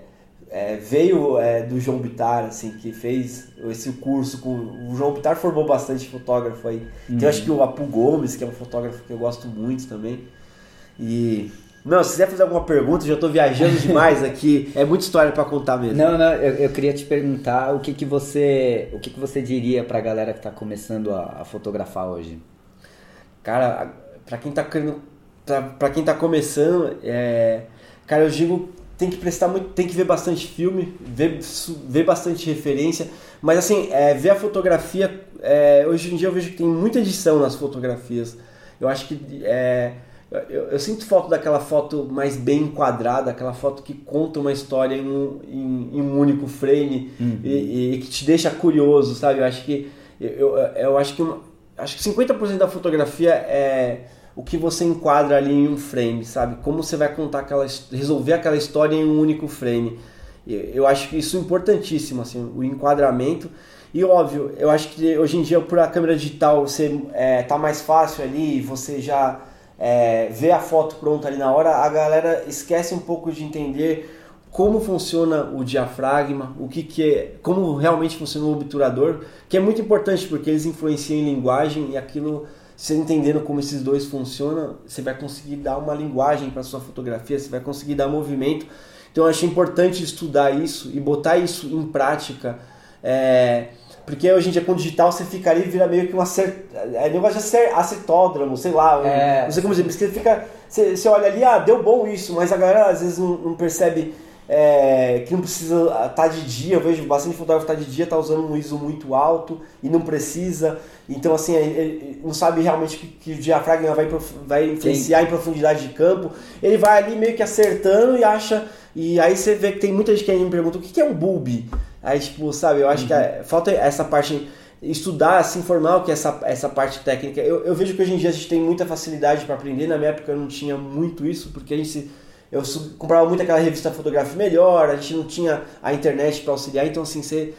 é, veio é, do João Bitar, assim, que fez esse curso com... O João Bitar formou bastante fotógrafo aí. Uhum. Tem, eu acho que o Apu Gomes, que é um fotógrafo que eu gosto muito também. E não, se quiser fazer alguma pergunta, já estou viajando demais aqui. É muita história para contar mesmo. Não, não, eu, eu, queria te perguntar o que, que você, o que, que você diria para a galera que está começando a, a, fotografar hoje. Cara, para quem está para quem tá começando, é, cara, eu digo tem que prestar muito, tem que ver bastante filme, ver, ver bastante referência, mas assim, é, ver a fotografia, é, hoje em dia eu vejo que tem muita edição nas fotografias. Eu acho que é, eu, eu, sinto falta daquela foto mais bem enquadrada, aquela foto que conta uma história em um, em, em um único frame uhum. e, e, que te deixa curioso, sabe? Eu acho que eu, eu acho que uma, acho que 50% da fotografia é o que você enquadra ali em um frame, sabe? Como você vai contar aquela resolver aquela história em um único frame. Eu acho que isso é importantíssimo, assim, o enquadramento. E óbvio, eu acho que hoje em dia por a câmera digital você é, tá mais fácil ali, você já é, vê a foto pronta ali na hora, a galera esquece um pouco de entender como funciona o diafragma, o que, que é, como realmente funciona o obturador, que é muito importante porque eles influenciam em linguagem e aquilo, você entendendo como esses dois funcionam, você vai conseguir dar uma linguagem para sua fotografia, você vai conseguir dar movimento. Então eu acho importante estudar isso e botar isso em prática. É, porque hoje em dia com o digital você fica ali vira meio que uma cer... é negócio de acetódromo, sei lá, é, não sei como dizer, porque você fica você, você, olha ali, ah, deu bom isso, mas a galera às vezes não, não percebe é, que não precisa estar tá de dia, eu vejo bastante fotógrafo tá de dia, tá usando um ISO muito alto e não precisa, então assim, ele não sabe realmente que, que o diafragma vai, vai influenciar Sim. em profundidade de campo, ele vai ali meio que acertando e acha, e aí você vê que tem muita gente que me pergunta o que é um bulb? Aí, tipo, sabe, eu acho uhum. que é, falta essa parte, estudar, se informar o que é essa, essa parte técnica. Eu, eu vejo que hoje em dia a gente tem muita facilidade para aprender, na minha época eu não tinha muito isso, porque a gente eu comprava muito aquela revista Fotografia Melhor, a gente não tinha a internet para auxiliar, então assim, você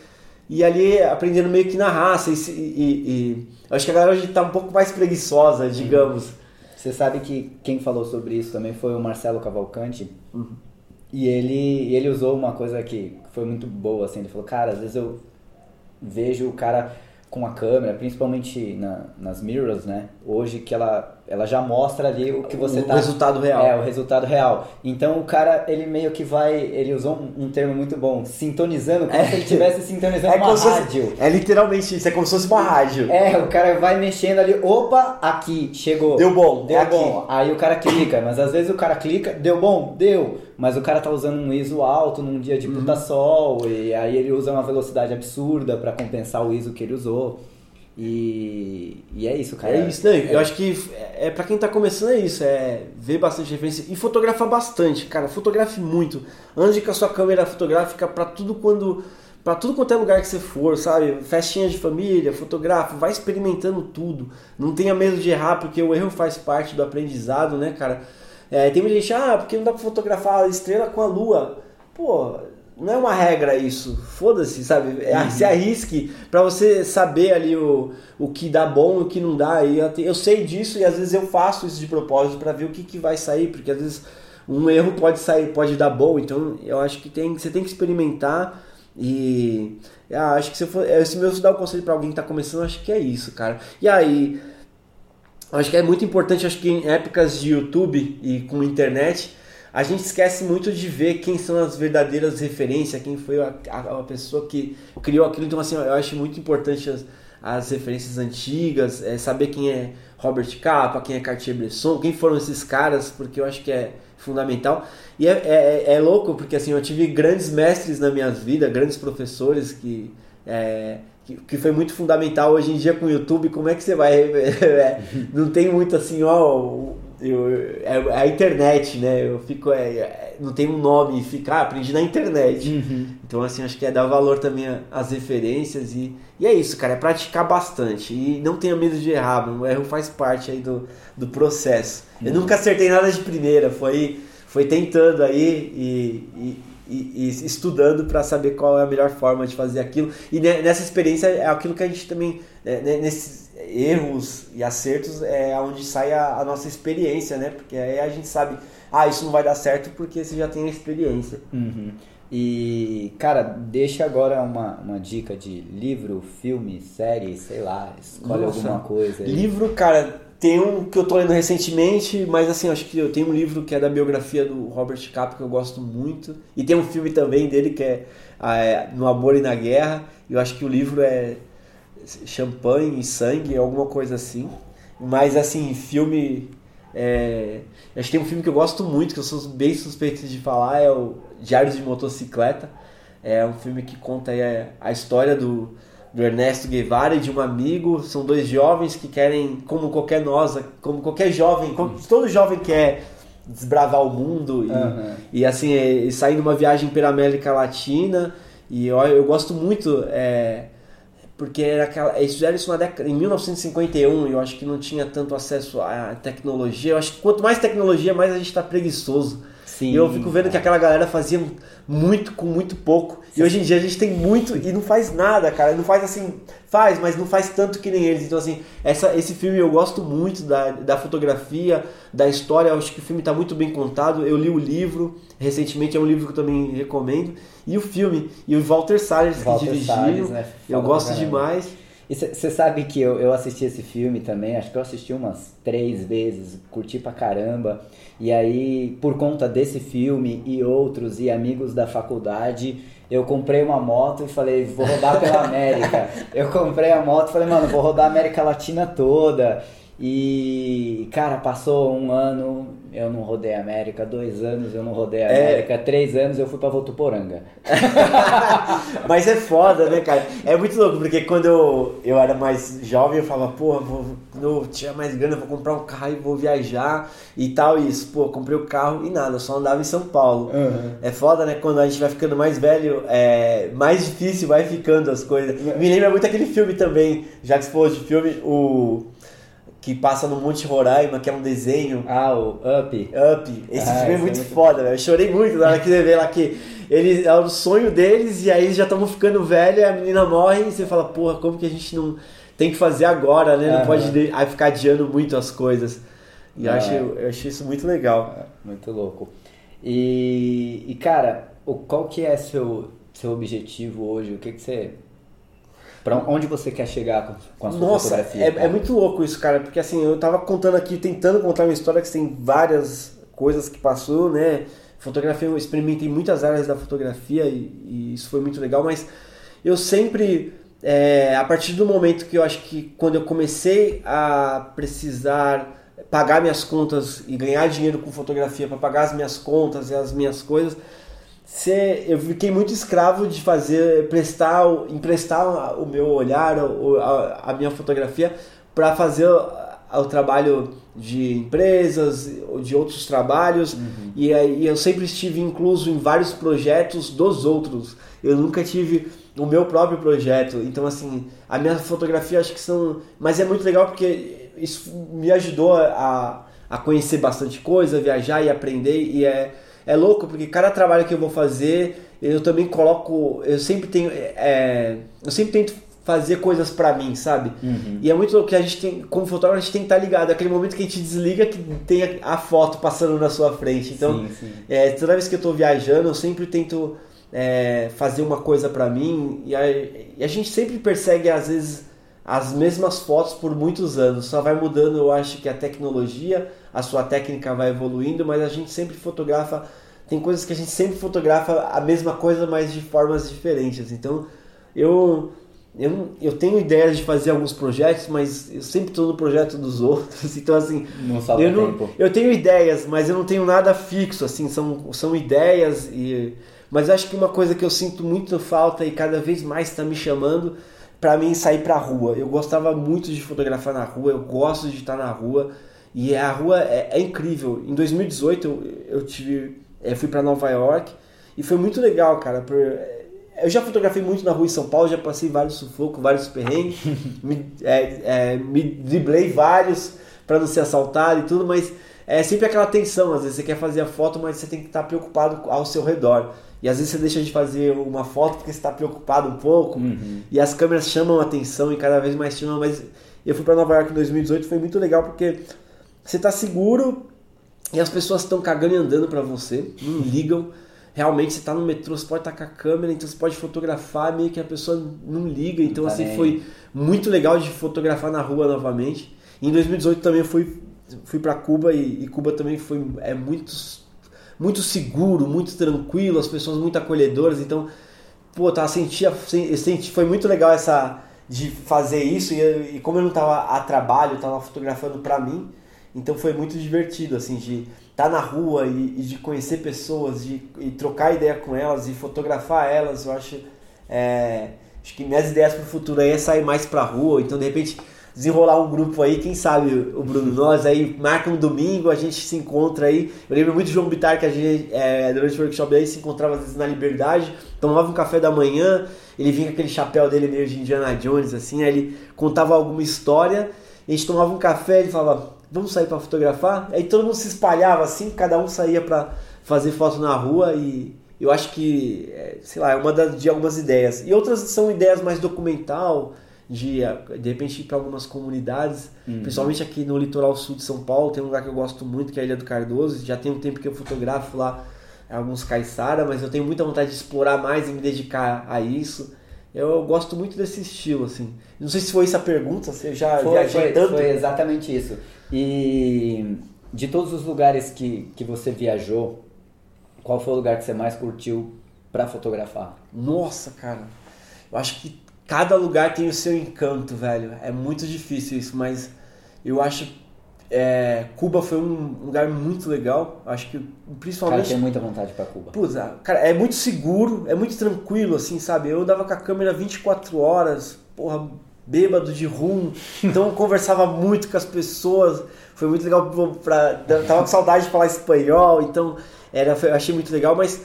e ali aprendendo meio que na raça. E, e, e, eu acho que a galera hoje está um pouco mais preguiçosa, digamos. Você sabe que quem falou sobre isso também foi o Marcelo Cavalcante. Uhum. E ele, ele usou uma coisa que foi muito boa, assim. Ele falou, cara, às vezes eu vejo o cara com a câmera, principalmente na, nas mirrors, né? Hoje que ela, ela já mostra ali o que você o tá... O resultado real. É, o resultado real. Então o cara, ele meio que vai... Ele usou um, um termo muito bom, sintonizando, como É. se ele estivesse sintonizando É uma fosse- rádio. É literalmente isso, é como se fosse uma rádio. É, o cara vai mexendo ali, opa, aqui, chegou. Deu bom, Deu é aqui. bom. Aí o cara clica, mas às vezes o cara clica, deu bom, deu. Mas o cara tá usando um ISO alto num dia de Uhum. puta sol, e aí ele usa uma velocidade absurda pra compensar o ISO que ele usou. E, e é isso, cara. É isso, né? Eu acho que é é pra quem tá começando é isso, é ver bastante referência e fotografar bastante, cara, fotografe muito. Ande com a sua câmera fotográfica pra tudo quando para tudo quanto é lugar que você for, sabe? Festinha de família, fotografa, vai experimentando tudo. Não tenha medo de errar, porque o erro faz parte do aprendizado, né, cara? É, tem muita gente, ah, porque não dá pra fotografar a estrela com a lua. Pô, não é uma regra isso. Foda-se, sabe? É, Se arrisque pra você saber ali o, o que dá bom e o que não dá. E eu, eu sei disso e às vezes eu faço isso de propósito pra ver o que, que vai sair, porque às vezes um erro pode sair, pode dar bom. Então eu acho que tem, você tem que experimentar e ah, acho que se eu for, se meu dar o conselho pra alguém que tá começando, acho que é isso, cara. E aí, acho que é muito importante, acho que em épocas de YouTube e com internet, a gente esquece muito de ver quem são as verdadeiras referências, quem foi a, a, a pessoa que criou aquilo. Então, assim, eu acho muito importante as, as referências antigas, é, saber quem é Robert Capa, quem é Cartier-Bresson, quem foram esses caras, porque eu acho que é fundamental. E é, é, é louco, porque assim, eu tive grandes mestres na minha vida, grandes professores que... É, que foi muito fundamental hoje em dia com o YouTube, como é que você vai. é, não tem muito assim, ó. Eu, é, é a internet, né? Eu fico. É, é, não tem um nome, fica, ah, aprendi na internet. Então, assim, acho que é dar valor também às referências e, e é isso, cara, é praticar bastante. E não tenha medo de errar, o erro faz parte aí do, do processo. Eu nunca acertei nada de primeira, foi, foi tentando aí e, e, e- e estudando para saber qual é a melhor forma de fazer aquilo. E ne- nessa experiência é aquilo que a gente também, né, nesses erros e acertos, é onde sai a, a nossa experiência, né? Porque aí a gente sabe, ah, isso não vai dar certo porque você já tem a experiência. Uhum. E, cara, deixa agora uma, uma dica de livro, filme, série, sei lá, escolhe Nossa. alguma coisa. aí. Livro, cara, tem um que eu tô lendo recentemente, mas assim, acho que eu tenho um livro que é da biografia do Robert Capa que eu gosto muito. E tem um filme também dele que é, ah, é No Amor e na Guerra. E eu acho que o livro é Champanhe e Sangue, alguma coisa assim. Mas assim, filme. É... Acho que tem um filme que eu gosto muito, que eu sou bem suspeito de falar, é o Diários de Motocicleta. É um filme que conta a, a história do, do Ernesto Guevara e de um amigo. São dois jovens que querem, como qualquer nós, como qualquer jovem, como todo jovem quer desbravar o mundo e, Aham. e assim, é, e sair numa viagem pela América Latina. E eu, eu gosto muito, é, porque era aquela, eles fizeram isso na década, em 1951, e eu acho que não tinha tanto acesso à tecnologia. Eu acho que quanto mais tecnologia, mais a gente está preguiçoso. Sim. E eu fico vendo que aquela galera fazia muito com muito pouco. E hoje em dia a gente tem muito e não faz nada, cara. Não faz assim, faz, mas não faz tanto que nem eles. Então, assim, essa, esse filme eu gosto muito da, da fotografia, da história. Eu acho que o filme está muito bem contado. Eu li o livro recentemente, é um livro que eu também recomendo. E o filme, e o Walter Salles que Walter dirigiu. Salles, né? Eu gosto demais. E você sabe que eu, eu assisti esse filme também, acho que eu assisti umas três vezes, curti pra caramba. E aí, por conta desse filme e outros e amigos da faculdade, eu comprei uma moto e falei, vou rodar pela América. eu comprei a moto e falei, mano, vou rodar a América Latina toda. E, cara, passou um ano, eu não rodei a América, dois anos eu não rodei a É. América, três anos eu fui pra Votuporanga. Mas é foda, né, cara? É muito louco, porque quando eu, eu era mais jovem, eu falava, porra, vou, quando eu tiver mais grana, eu vou comprar um carro e vou viajar e tal. E isso, pô, comprei o carro e nada, eu só andava em São Paulo. Uhum. É foda, né? Quando a gente vai ficando mais velho, é mais difícil vai ficando as coisas. Me lembra muito aquele filme também, já que você falou de filme, o. Que passa no Monte Roraima, que é um desenho. Ah, o Up. Up. Esse Ah, filme é é muito, muito foda, velho. Eu chorei muito na hora que você vê lá que ele, é o sonho deles e aí eles já estão ficando velhos, a menina morre e você fala, porra, como que a gente não tem que fazer agora, né? Não Aham. pode de- aí ficar adiando muito as coisas. E eu, Não, acho, é. eu achei isso muito legal. Muito louco. E, e cara, o, qual que é seu, seu objetivo hoje? O que, que você Para onde você quer chegar com, com a sua Nossa, fotografia? é, é muito louco isso, cara, porque assim, eu tava contando aqui, tentando contar uma história que tem várias coisas que passou, né? Fotografia, eu experimentei muitas áreas da fotografia e, e isso foi muito legal, mas eu sempre, é, a partir do momento que eu acho que quando eu comecei a precisar pagar minhas contas e ganhar dinheiro com fotografia para pagar as minhas contas e as minhas coisas, eu fiquei muito escravo de fazer, prestar, emprestar o meu olhar, a, minha fotografia para fazer o, trabalho de empresas, de outros trabalhos, uhum. e aí eu sempre estive incluso em vários projetos dos outros. Eu nunca tive o meu próprio projeto. Então, assim, a minha fotografia acho que são. Mas é muito legal porque isso me ajudou a, a conhecer bastante coisa, viajar e aprender. E é, é louco porque cada trabalho que eu vou fazer, eu também coloco. Eu sempre tenho. É, eu sempre tento fazer coisas para mim, sabe? Uhum. E é muito louco que a gente tem, como fotógrafo, a gente tem que estar tá ligado. É aquele momento que a gente desliga que tem a, foto passando na sua frente. Então, sim, sim. É, toda vez que eu tô viajando, eu sempre tento é, fazer uma coisa para mim e a, e a, gente sempre persegue às vezes as mesmas fotos por muitos anos, só vai mudando, eu acho que a tecnologia, a sua técnica vai evoluindo, mas a gente sempre fotografa, tem coisas que a gente sempre fotografa a mesma coisa, mas de formas diferentes. Então, eu eu, eu tenho ideias de fazer alguns projetos, mas eu sempre estou no projeto dos outros. Então, assim. Não eu, não, tempo. eu tenho ideias, mas eu não tenho nada fixo. assim São, são ideias e mas acho que uma coisa que eu sinto muito falta e cada vez mais está me chamando para mim sair para a rua. Eu gostava muito de fotografar na rua, eu gosto de estar na rua e a rua é, é incrível. Em 2018 eu, eu tive, eu fui para Nova York e foi muito legal, cara. Por, eu já fotografei muito na rua em São Paulo, já passei vários sufocos, vários perrengues, me, é, é, me driblei vários para não ser assaltado e tudo, mas é sempre aquela tensão. Às vezes você quer fazer a foto, mas você tem que estar preocupado ao seu redor. E às vezes você deixa de fazer uma foto porque você está preocupado um pouco. Uhum. E as câmeras chamam a atenção e cada vez mais chamam. Mas eu fui para Nova York em 2018 foi muito legal porque você está seguro e as pessoas estão cagando e andando para você, não ligam. Realmente você está no metrô, você pode estar com a câmera, então você pode fotografar, meio que a pessoa não liga. Então, tá assim, bem. foi muito legal de fotografar na rua novamente. E em 2018 também fui, fui para Cuba e, e Cuba também foi é muito muito seguro, muito tranquilo, as pessoas muito acolhedoras. Então, pô, tá, sentia, senti, foi muito legal essa de fazer isso e, e como eu não tava a trabalho, eu tava fotografando para mim, então foi muito divertido assim de estar tá na rua e, e, de conhecer pessoas, de e trocar ideia com elas e fotografar elas. Eu acho, é, acho que minhas ideias para o futuro aí é sair mais para rua. Então de repente desenrolar um grupo aí, quem sabe o Bruno, nós aí, marca um domingo, a gente se encontra aí. Eu lembro muito do João Bitar que a gente, é, durante o workshop aí, se encontrava às vezes na Liberdade, tomava um café da manhã, ele vinha com aquele chapéu dele meio de Indiana Jones, assim, aí ele contava alguma história, a gente tomava um café, ele falava, vamos sair para fotografar? Aí todo mundo se espalhava assim, cada um saía para fazer foto na rua e eu acho que, é, sei lá, é uma das, de algumas ideias. E outras são ideias mais documental, de de repente ir para algumas comunidades, uhum. principalmente aqui no litoral sul de São Paulo, tem um lugar que eu gosto muito que é a Ilha do Cardoso. Já tem um tempo que eu fotografo lá alguns caiçara, mas eu tenho muita vontade de explorar mais e me dedicar a isso. Eu gosto muito desse estilo, assim. Não sei se foi essa a pergunta, você já foi, viajei foi, tanto. Foi exatamente isso. E de todos os lugares que, que você viajou, qual foi o lugar que você mais curtiu para fotografar? Nossa, cara. Eu acho que cada lugar tem o seu encanto, velho. É muito difícil isso, mas eu acho é, Cuba foi um lugar muito legal. Acho que principalmente. Cara, tenho muita vontade para Cuba. Puta, cara, é muito seguro, é muito tranquilo, assim, sabe? Eu dava com a câmera 24 horas, porra, bêbado de rum. Então eu conversava muito com as pessoas. Foi muito legal pra. Tava com saudade de falar espanhol, então era, achei muito legal, mas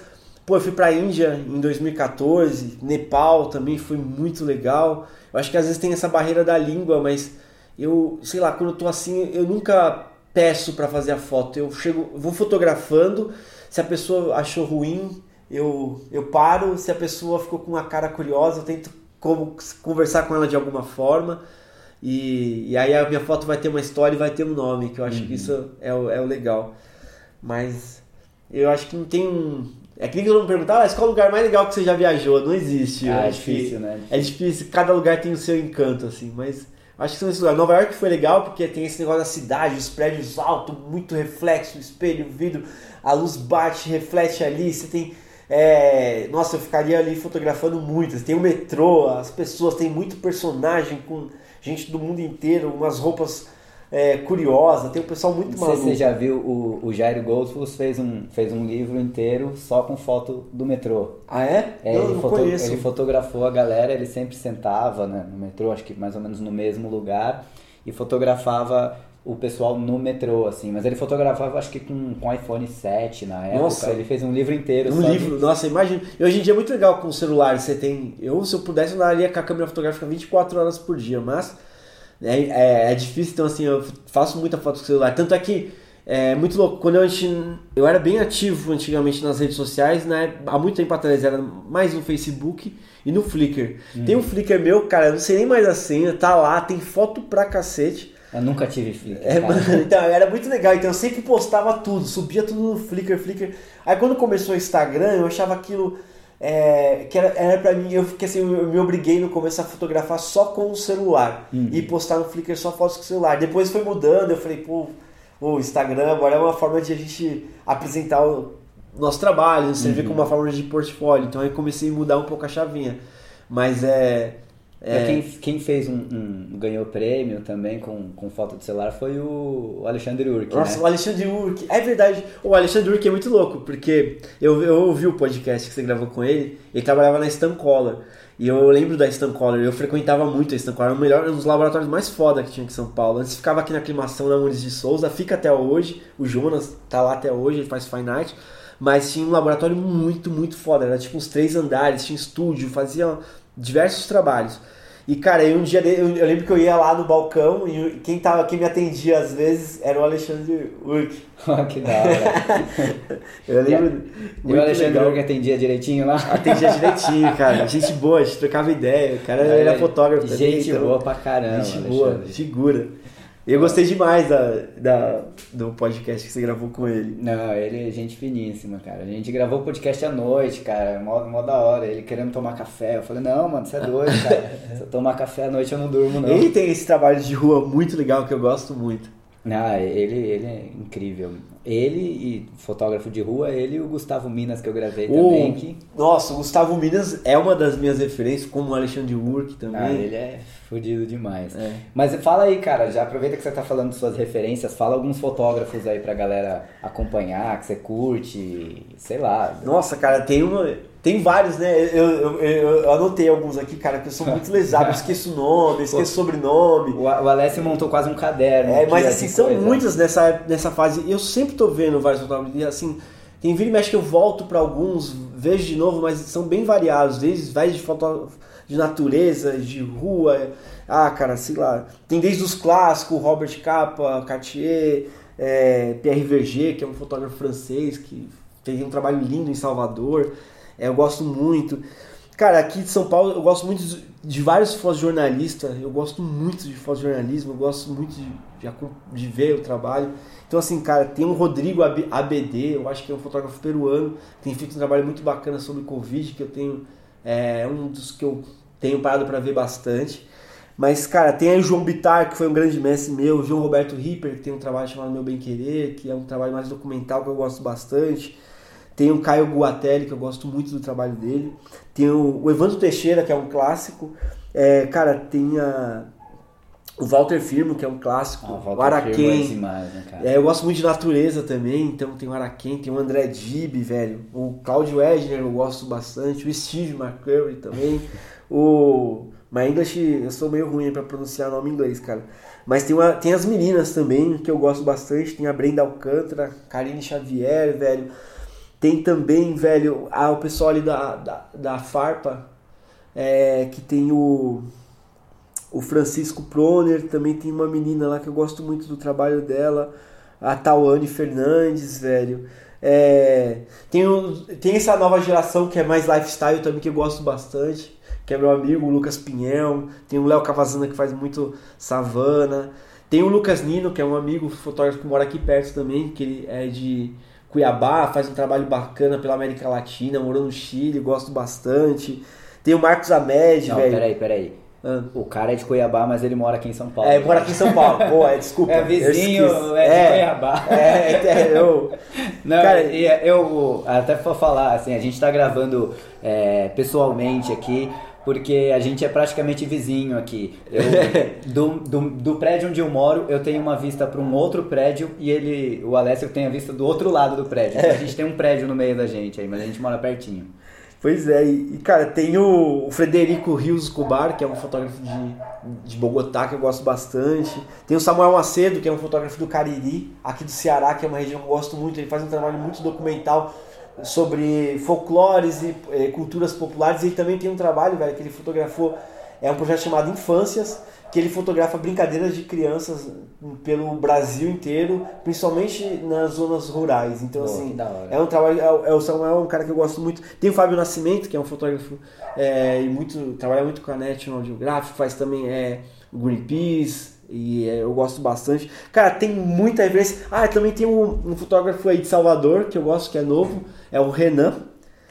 Pô, eu fui pra Índia em 2014, Nepal também foi muito legal. Eu acho que às vezes tem essa barreira da língua, mas eu, sei lá, quando eu tô assim, eu nunca peço para fazer a foto. Eu chego, vou fotografando, se a pessoa achou ruim, eu, eu paro, se a pessoa ficou com uma cara curiosa, eu tento como, conversar com ela de alguma forma. E, e aí a minha foto vai ter uma história e vai ter um nome, que eu acho uhum. que isso é o, é o legal. Mas eu acho que não tem um, É que nem todo mundo perguntar, ah, qual é o lugar mais legal que você já viajou? Não existe. Ah, é difícil, né? É difícil, cada lugar tem o seu encanto, assim, mas acho que são esses lugares. Nova York foi legal porque tem esse negócio da cidade, os prédios altos, muito reflexo, espelho, vidro, a luz bate, reflete ali, você tem. É, Nossa, eu ficaria ali fotografando muito. Tem o metrô, as pessoas, tem muito personagem com gente do mundo inteiro, umas roupas é, curiosas, tem um pessoal muito Não sei maluco. se você já viu, o, o Jairo Goldfuss fez um, fez um livro inteiro só com foto do metrô. Ah, é? É, não, ele, foto- ele fotografou a galera, ele sempre sentava né, no metrô, acho que mais ou menos no mesmo lugar, e fotografava o pessoal no metrô, assim. Mas ele fotografava, acho que com, com iPhone 7 na época. Nossa. Ele fez um livro inteiro. Um só de- livro, nossa, imagina. E hoje em dia é muito legal com o celular. Você tem. Eu, se eu pudesse, eu andaria com a câmera fotográfica 24 horas por dia, mas é, é, é difícil, então assim, eu faço muita foto com o celular. Tanto é que é muito louco. Quando eu, gente, eu era bem ativo antigamente nas redes sociais, né? Há muito tempo atrás era mais no Facebook e no Flickr. Tem um Flickr meu, cara, eu não sei nem mais a senha, tá lá, tem foto pra cacete. Eu nunca tive Flickr. É, mano, então, era muito legal. Então eu sempre postava tudo, subia tudo no Flickr, Flickr. Aí quando começou o Instagram, eu achava aquilo é, que era, era pra mim, eu fiquei assim, eu me obriguei no começo a fotografar só com o celular e postar no Flickr só fotos com o celular. Depois foi mudando, eu falei, pô, o Instagram agora é uma forma de a gente apresentar o nosso trabalho, servir como uma forma de portfólio. Então aí comecei a mudar um pouco a chavinha. Mas é. Pra Quem, quem fez um, um- ganhou prêmio também com, com foto de celular foi o Alexandre Urk, Nossa, né? o Alexandre Urk, é verdade. O Alexandre Urk é muito louco, porque eu, eu ouvi o podcast que você gravou com ele, ele trabalhava na Stancolor. E eu lembro da Stancolor, eu frequentava muito a Stancolor, era o melhor, um dos laboratórios mais foda que tinha aqui em São Paulo. Antes ficava aqui na aclimação na Muniz de Souza, fica até hoje, o Jonas tá lá até hoje, ele faz Fine Art. Mas tinha um laboratório muito, muito foda, era tipo uns três andares, tinha estúdio, fazia diversos trabalhos. E cara, aí um dia eu, eu lembro que eu ia lá no balcão e quem, tava, quem me atendia às vezes era o Alexandre Urk. que da hora. Eu lembro. E o Alexandre. Urk atendia direitinho lá? Atendia direitinho, cara. Gente boa, a gente trocava ideia. O cara era fotógrafo também. Gente então- boa pra caramba, Gente boa, Alexandre. figura. Eu gostei demais da, da, do podcast que você gravou com ele. Não, ele é gente finíssima, cara. A gente gravou o podcast à noite, cara. Mó, mó da hora. Ele querendo tomar café. Eu falei, não, mano, você é doido, cara. Se eu tomar café à noite, eu não durmo, não. Ele tem esse trabalho de rua muito legal que eu gosto muito. Não, ele, ele é incrível. Ele e fotógrafo de rua, ele e o Gustavo Minas que eu gravei também. Que... Nossa, o Gustavo Minas é uma das minhas referências, como o Alexandre Urk também. Ah, ele é fodido demais. É. Mas fala aí, cara, já aproveita que você tá falando de suas referências, fala alguns fotógrafos aí pra galera acompanhar, que você curte, sei lá. Nossa, cara, tem uma. Tem vários, né? Eu, eu, eu, eu anotei alguns aqui, cara, que eu sou muito lesado, eu esqueço o nome, esqueço o sobrenome. O, o Alessio montou quase um caderno. É, mas assim, são coisa. muitas nessa, nessa fase. Eu sempre tô vendo vários fotógrafos. E assim, tem vira e mexe que eu volto pra alguns, vejo de novo, mas são bem variados. Desde vai de foto de natureza, de rua. Ah, cara, sei lá. Tem desde os clássicos, Robert Capa, Cartier, é, Pierre Verger, que é um fotógrafo francês que fez um trabalho lindo em Salvador. É, eu gosto muito. Cara, aqui de São Paulo eu gosto muito de- vários fotojornalistas, eu gosto muito de fotojornalismo, eu gosto muito de, de, de ver o trabalho. Então, assim, cara, tem o Rodrigo AB- ABD, eu acho que é um fotógrafo peruano, tem feito um trabalho muito bacana sobre Covid, que eu tenho, é um dos que eu tenho parado para ver bastante. Mas, cara, tem aí o João Bitar, que foi um grande mestre meu, o João Roberto Ripper, que tem um trabalho chamado Meu Bem Querer, que é um trabalho mais documental que eu gosto bastante. Tem o Caio Guatelli, que eu gosto muito do trabalho dele. Tem o, o Evandro Teixeira, que é um clássico. É, cara, tem a, o Walter Firmo, que é um clássico. Ah, o Firmo é Araquém. demais, né? É, eu gosto muito de natureza também, então tem o Araquém, tem o André Dib, velho. O Claudio Edner eu gosto bastante. O Steve McCurry também. O... My English, eu sou meio ruim para pronunciar nome em inglês, cara. Mas tem, uma, tem as meninas também, que eu gosto bastante. Tem a Brenda Alcântara, Karine Xavier, velho. Tem também, velho, a, o pessoal ali da, da, da Farpa, é, que tem o, o Francisco Proner, também tem uma menina lá que eu gosto muito do trabalho dela, a Tawane Fernandes, velho. É, tem, o- tem essa nova geração que é mais lifestyle também, que eu gosto bastante, que é meu amigo o Lucas Pinhel, tem o Léo Cavazana que faz muito savana, tem o Lucas Nino, que é um amigo fotógrafo que mora aqui perto também, que ele é de Cuiabá, faz um trabalho bacana pela América Latina, morou no Chile, gosto bastante. Tem o Marcos Amed, velho. peraí, peraí. Ah. O cara é de Cuiabá, mas ele mora aqui em São Paulo. É, mora aqui em São Paulo. Pô, é, desculpa. É eu vizinho, é de Cuiabá. É, é, eu... Não, Cara, e eu até vou falar, assim, a gente tá gravando é, pessoalmente aqui, porque a gente é praticamente vizinho aqui. Eu, do, do, do prédio onde eu moro, eu tenho uma vista para um outro prédio e ele, o Alessio tem a vista do outro lado do prédio. Então a gente tem um prédio no meio da gente aí, mas a gente mora pertinho. Pois é, e, cara, tem o, o Frederico Rios Cubar, que é um fotógrafo de, de Bogotá, que eu gosto bastante. Tem o Samuel Macedo, que é um fotógrafo do Cariri, aqui do Ceará, que é uma região que eu gosto muito. Ele faz um trabalho muito documental sobre folclores e eh, culturas populares. Ele também tem um trabalho, velho, que ele fotografou, é um projeto chamado Infâncias, que ele fotografa brincadeiras de crianças pelo Brasil inteiro, principalmente nas zonas rurais. Então, Pô, assim, é um trabalho. É, é o Samuel é um cara que eu gosto muito. Tem o Fábio Nascimento, que é um fotógrafo é, e muito trabalha muito com a National Geographic, faz também é, Greenpeace. E é, eu gosto bastante. Cara, tem muita referência. Ah, também tem um, um fotógrafo aí de Salvador que eu gosto, que é novo. É o Renan.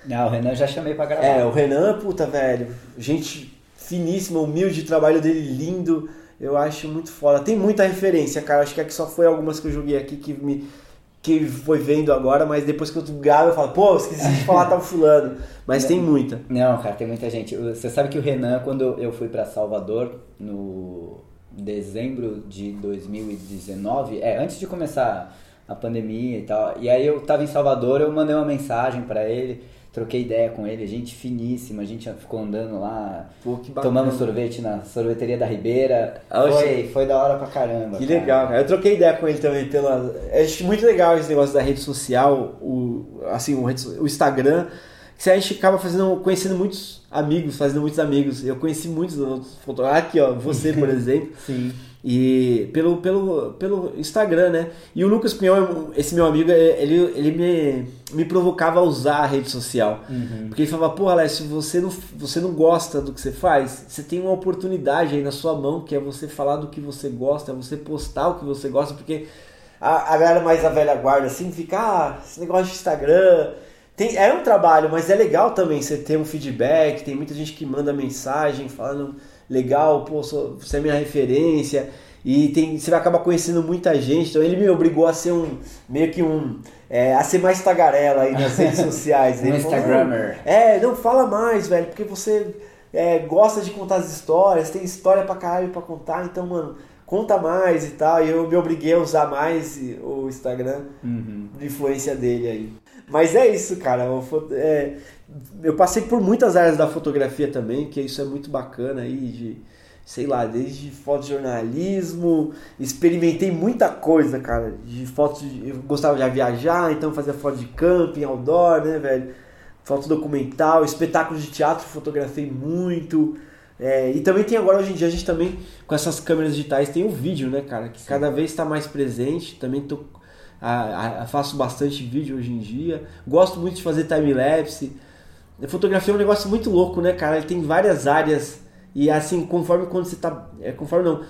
Não, o Renan já chamei pra gravar. É, o Renan, puta, velho. Gente finíssima, humilde, o trabalho dele lindo. Eu acho muito foda. Tem muita referência, cara. Acho que aqui só foi algumas que eu joguei aqui que me que foi vendo agora, mas depois que eu gravo eu falo, pô, esqueci de falar tal fulano. Mas tem muita. Não, cara, tem muita gente. Você sabe que o Renan, quando eu fui pra Salvador, no dezembro de 2019, é, antes de começar a pandemia e tal, e aí eu tava em Salvador, eu mandei uma mensagem pra ele, troquei ideia com ele, gente finíssima, a gente ficou andando lá, Pô, tomando sorvete na sorveteria da Ribeira. Foi, foi da hora pra caramba. Que cara. legal, cara. Eu troquei ideia com ele também pela. Acho muito legal esse negócio da rede social, o, assim, o, o Instagram. Que a gente acaba fazendo, conhecendo muitos amigos, fazendo muitos amigos. Eu conheci muitos outros fotógrafos. Aqui, ó, você, por exemplo. Sim. E pelo, pelo, pelo Instagram, né? E o Lucas Pinhão, esse meu amigo, ele, ele me, me provocava a usar a rede social. Porque ele falava, pô, Alex, se você não, você não gosta do que você faz, você tem uma oportunidade aí na sua mão, que é você falar do que você gosta, é você postar o que você gosta, porque a, a galera mais da velha guarda, assim, fica, ah, esse negócio de Instagram... Tem, é um trabalho, mas é legal também você ter um feedback, tem muita gente que manda mensagem falando legal, pô, sou- você é minha referência. E tem, você vai acabar conhecendo muita gente. Então ele me obrigou a ser um meio que um. é, a ser mais tagarela aí nas redes sociais. Um Instagrammer. "Não, É, não fala mais, velho, porque você é, gosta de contar as histórias, tem história pra caralho pra contar, então, mano, conta mais e tal. E eu me obriguei a usar mais o Instagram Uhum. de influência dele aí. Mas é isso, cara. É, eu passei por muitas áreas da fotografia também, que isso é muito bacana aí, de, sei lá, desde fotojornalismo, experimentei muita coisa, cara, de fotos, de- eu gostava de viajar, então fazia foto de camping, outdoor, né, velho? Foto documental, espetáculos de teatro, fotografei muito. É, e também tem agora, hoje em dia, a gente também, com essas câmeras digitais, tem o vídeo, né, cara? Que cada vez está mais presente. Também tô, a- a- faço bastante vídeo hoje em dia. Gosto muito de fazer time-lapse. Fotografia é um negócio muito louco, né, cara? Ele tem várias áreas. E assim, conforme quando você tá. É, conforme não.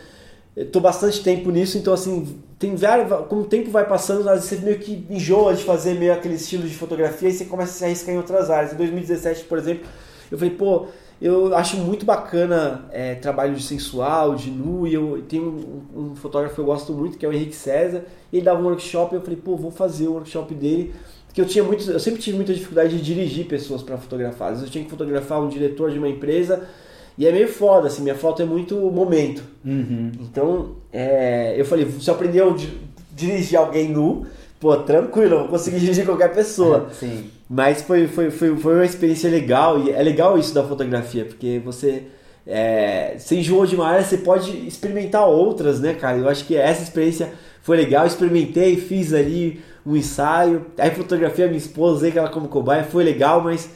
Eu tô bastante tempo nisso, então assim, tem várias. Como o tempo vai passando, às vezes você meio que enjoa de fazer meio aquele estilo de fotografia e você começa a se arriscar em outras áreas. Em 2017, por exemplo, eu falei, pô, eu acho muito bacana é, trabalho de sensual, de nu, e eu tenho um, um fotógrafo que eu gosto muito, que é o Henrique César, e ele dava um workshop, e eu falei, pô, vou fazer o workshop dele, porque eu tinha muito, eu sempre tive muita dificuldade de dirigir pessoas para fotografar. Às vezes eu tinha que fotografar um diretor de uma empresa, e é meio foda, assim, minha foto é muito momento. Uhum. Então, é, eu falei, se eu aprender a di- dirigir alguém nu, pô, tranquilo, eu vou conseguir dirigir qualquer pessoa. Sim. Mas foi, foi, foi, foi uma experiência legal e é legal isso da fotografia, porque você é, se enjoou de uma área, você pode experimentar outras, né, cara? Eu acho que essa experiência foi legal, experimentei, fiz ali um ensaio, aí fotografia minha esposa, usei ela como cobaia, foi legal, mas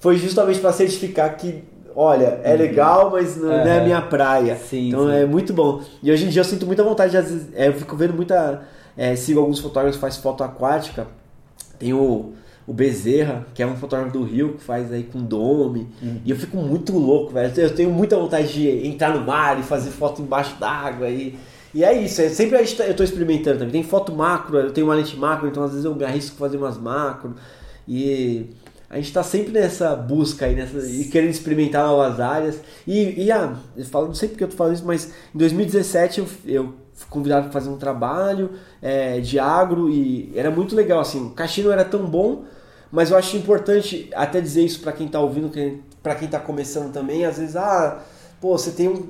foi justamente para certificar que, olha, é legal, mas não, não é a minha praia. Sim, então sim. é muito bom. E hoje em dia eu sinto muita vontade, de, às vezes, é, eu fico vendo muita. É, sigo alguns fotógrafos que fazem foto aquática. Tem o, o Bezerra, que é um fotógrafo do Rio, que faz aí com dome. E eu fico muito louco, velho. Eu tenho muita vontade de entrar no mar e fazer foto embaixo d'água. E, E é isso, é, sempre eu estou experimentando também. Tem foto macro, eu tenho uma lente macro, então às vezes eu me arrisco fazer umas macro. E a gente está sempre nessa busca aí, nessa, e querendo experimentar novas áreas. E, e ah, eu falo, não sei porque eu tô falando isso, mas em 2017 eu, eu convidado para fazer um trabalho é, de agro e era muito legal, assim, o cachê não era tão bom, mas eu acho importante até dizer isso para quem está ouvindo, para quem está começando também, às vezes, ah, pô, você tem um.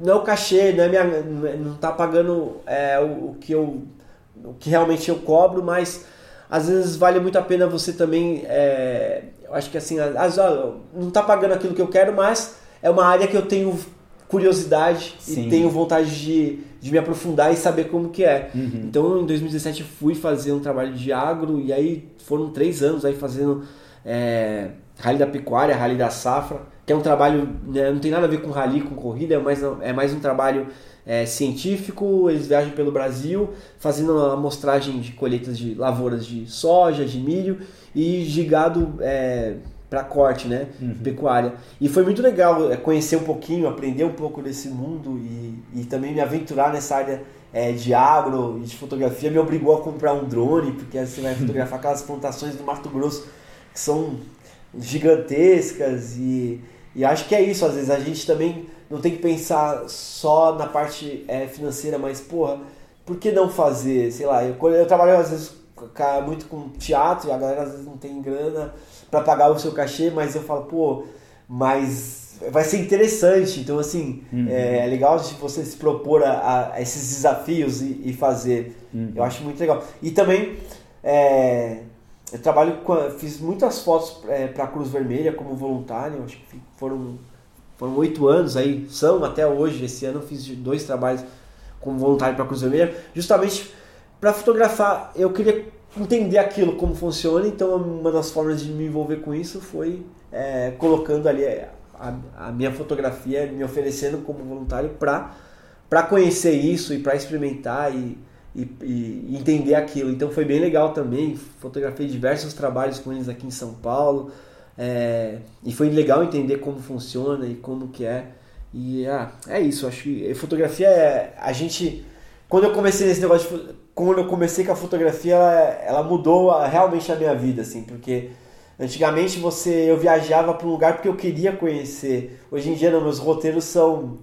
Não é o cachê, não, é minha, não tá pagando é, o, o que eu. o que realmente eu cobro, mas às vezes vale muito a pena você também. É, eu acho que assim, às, não está pagando aquilo que eu quero, mas é uma área que eu tenho curiosidade Sim. e tenho vontade de, de me aprofundar e saber como que é. Uhum. Então em 2017 fui fazer um trabalho de agro e aí foram três anos aí fazendo é, rally da pecuária, rally da safra, que é um trabalho, né, não tem nada a ver com rally, com corrida, é mais, é mais um trabalho é, científico, eles viajam pelo Brasil fazendo a amostragem de colheitas de lavouras de soja, de milho e de gado é, para corte, né? Uhum. Pecuária. E foi muito legal é, conhecer um pouquinho, aprender um pouco desse mundo e, e também me aventurar nessa área é, de agro e de fotografia. Me obrigou a comprar um drone, porque você vai fotografar aquelas plantações do Mato Grosso que são gigantescas e, e acho que é isso. Às vezes a gente também não tem que pensar só na parte é, financeira, mas, porra, por que não fazer? Sei lá, eu, eu trabalho às vezes muito com teatro e a galera às vezes não tem grana para pagar o seu cachê, mas eu falo, pô, mas vai ser interessante. Então, assim, uhum. é, é, legal de você se propor a, a esses desafios e, e fazer. Uhum. Eu acho muito legal. E também, é, eu trabalho com, fiz muitas fotos é, para a Cruz Vermelha como voluntário, acho que foram foram oito anos aí, são até hoje. Esse ano eu fiz dois trabalhos como voluntário para a Cruz Vermelha, justamente para fotografar. Eu queria entender aquilo, como funciona, então uma das formas de me envolver com isso foi é, colocando ali a, a, minha fotografia, me oferecendo como voluntário para conhecer isso e para experimentar e, e, e, entender aquilo. Então foi bem legal também, fotografei diversos trabalhos com eles aqui em São Paulo. É, e foi legal entender como funciona e como que é. E ah, é isso, acho que fotografia é. A gente. Quando eu comecei nesse negócio de, Quando eu comecei com a fotografia, ela, ela mudou a, realmente a minha vida, assim, porque antigamente você eu viajava para um lugar porque eu queria conhecer. Hoje em dia não, meus roteiros são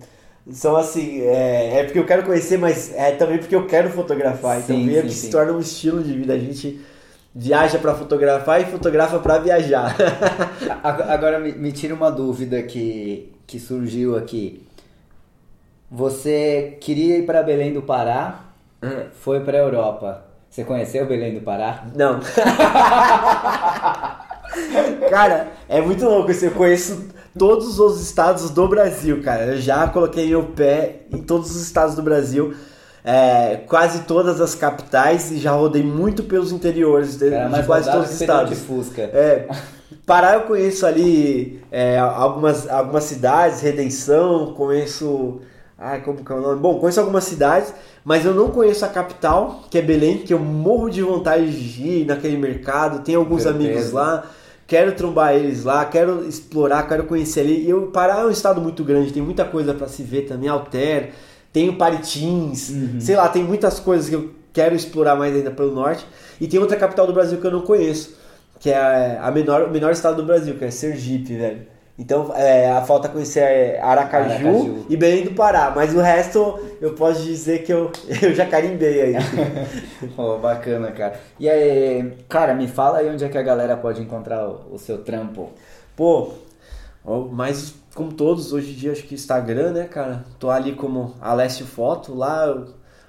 são assim, é, é, porque eu quero conhecer, mas é também porque eu quero fotografar. Então meio que se torna um estilo de vida. A gente viaja para fotografar e fotografa para viajar. Agora me, me tira uma dúvida que, que surgiu aqui. Você queria ir para Belém do Pará, hum. foi para Europa. Você conheceu Belém do Pará? Não. cara, é muito louco isso. Eu conheço todos os estados do Brasil, cara. Eu já coloquei meu pé em todos os estados do Brasil é, quase todas as capitais e já rodei muito pelos interiores de, de quase todos os estados. De Fusca. É, Pará eu conheço ali é, algumas, algumas cidades, Redenção, conheço. Ai, como que é o nome? Bom, conheço algumas cidades, mas eu não conheço a capital, que é Belém, que eu morro de vontade de ir naquele mercado. Tenho alguns amigos lá, quero trombar eles lá, quero explorar, quero conhecer ali. E o Pará é um estado muito grande, tem muita coisa para se ver também, Alter tem o Paritins, uhum. sei lá, tem muitas coisas que eu quero explorar mais ainda pelo norte. E tem outra capital do Brasil que eu não conheço, que é a menor, o menor estado do Brasil, que é Sergipe, velho. Então, é, a falta conhecer é Aracaju, Aracaju, e Belém do Pará. Mas o resto, eu posso dizer que eu, eu já carimbei aí. oh, bacana, cara. E aí, cara, me fala aí onde é que a galera pode encontrar o, o seu trampo. Pô, mais como todos, hoje em dia acho que Instagram, né, cara? Tô ali como Alessio Foto, lá eu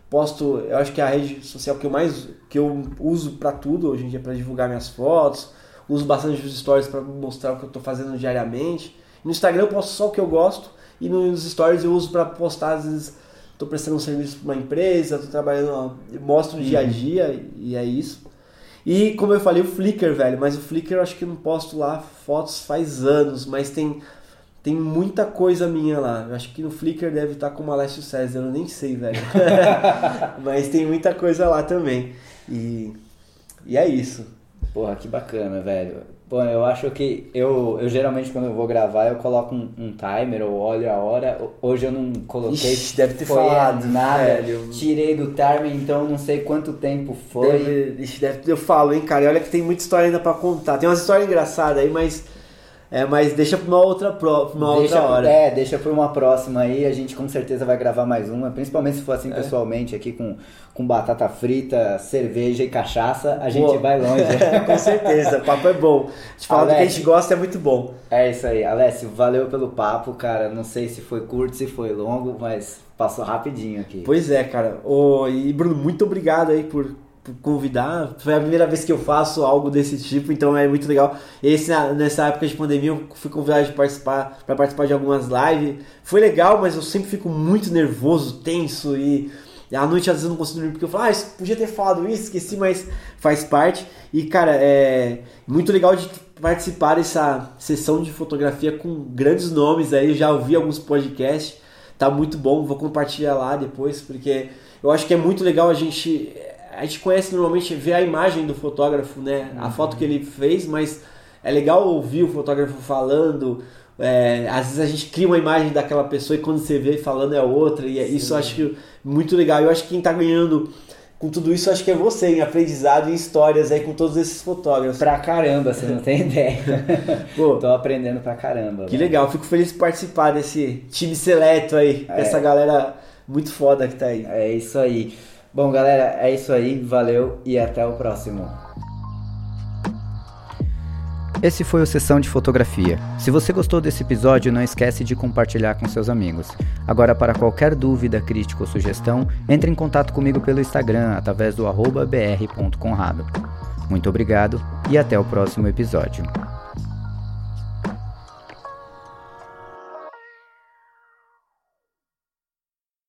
posto, eu acho que é a rede social que eu mais que eu uso para tudo hoje em dia para divulgar minhas fotos, uso bastante os stories para mostrar o que eu tô fazendo diariamente. No Instagram eu posto só o que eu gosto e nos stories eu uso para postar às vezes tô prestando um serviço para uma empresa, tô trabalhando, mostro o dia a uhum. dia e é isso. E como eu falei, o Flickr, velho, mas o Flickr eu acho que eu não posto lá fotos faz anos, mas tem tem muita coisa minha lá. Eu acho que no Flickr deve estar com o Alessio César, eu nem sei, velho. Mas tem muita coisa lá também. E, e é isso. Porra, que bacana, velho. Bom, eu acho que eu, eu geralmente quando eu vou gravar eu coloco um, um timer ou olho a hora. Hoje eu não coloquei. Ixi, deve ter falado nada. Velho. Tirei do timer, então não sei quanto tempo foi. Deve, ixi, deve, eu falo, hein, cara. E olha que tem muita história ainda pra contar. Tem umas histórias engraçadas aí, mas é, mas deixa pra uma outra, pro, uma deixa, outra hora. É, deixa pra uma próxima aí. A gente com certeza vai gravar mais uma. Principalmente se for assim é. pessoalmente, aqui com, com batata frita, cerveja e cachaça, a gente Boa. vai longe. com certeza, o papo é bom. A gente fala do que a gente gosta, é muito bom. É isso aí, Alessio, valeu pelo papo, cara. Não sei se foi curto, se foi longo, mas passou rapidinho aqui. Pois é, cara. Oh, e Bruno, muito obrigado aí por convidar. Foi a primeira vez que eu faço algo desse tipo, então é muito legal. Esse nessa época de pandemia eu fui convidado de participar para participar de algumas lives. Foi legal, mas eu sempre fico muito nervoso, tenso e à noite às vezes eu não consigo dormir porque eu falo, ah, podia ter falado isso, esqueci, mas faz parte. E cara, é muito legal de participar dessa sessão de fotografia com grandes nomes aí. Eu já ouvi alguns podcasts, tá muito bom. Vou compartilhar lá depois porque eu acho que é muito legal a gente a gente conhece normalmente, vê a imagem do fotógrafo, né? A uhum. foto que ele fez, mas é legal ouvir o fotógrafo falando. É, às vezes a gente cria uma imagem daquela pessoa e quando você vê falando é outra. E é Sim. isso eu acho que muito legal. Eu acho que quem está ganhando com tudo isso, acho que é você, em aprendizado e histórias aí com todos esses fotógrafos. Pra caramba, você não tem ideia. Pô, Tô aprendendo pra caramba. Que legal, fico feliz de participar desse time seleto aí, é. dessa galera muito foda que tá aí. É isso aí. Bom, galera, é isso aí. Valeu e até o próximo. Esse foi o Sessão de Fotografia. Se você gostou desse episódio, não esquece de compartilhar com seus amigos. Agora, para qualquer dúvida, crítica ou sugestão, entre em contato comigo pelo Instagram através do br.conrado. Muito obrigado e até o próximo episódio.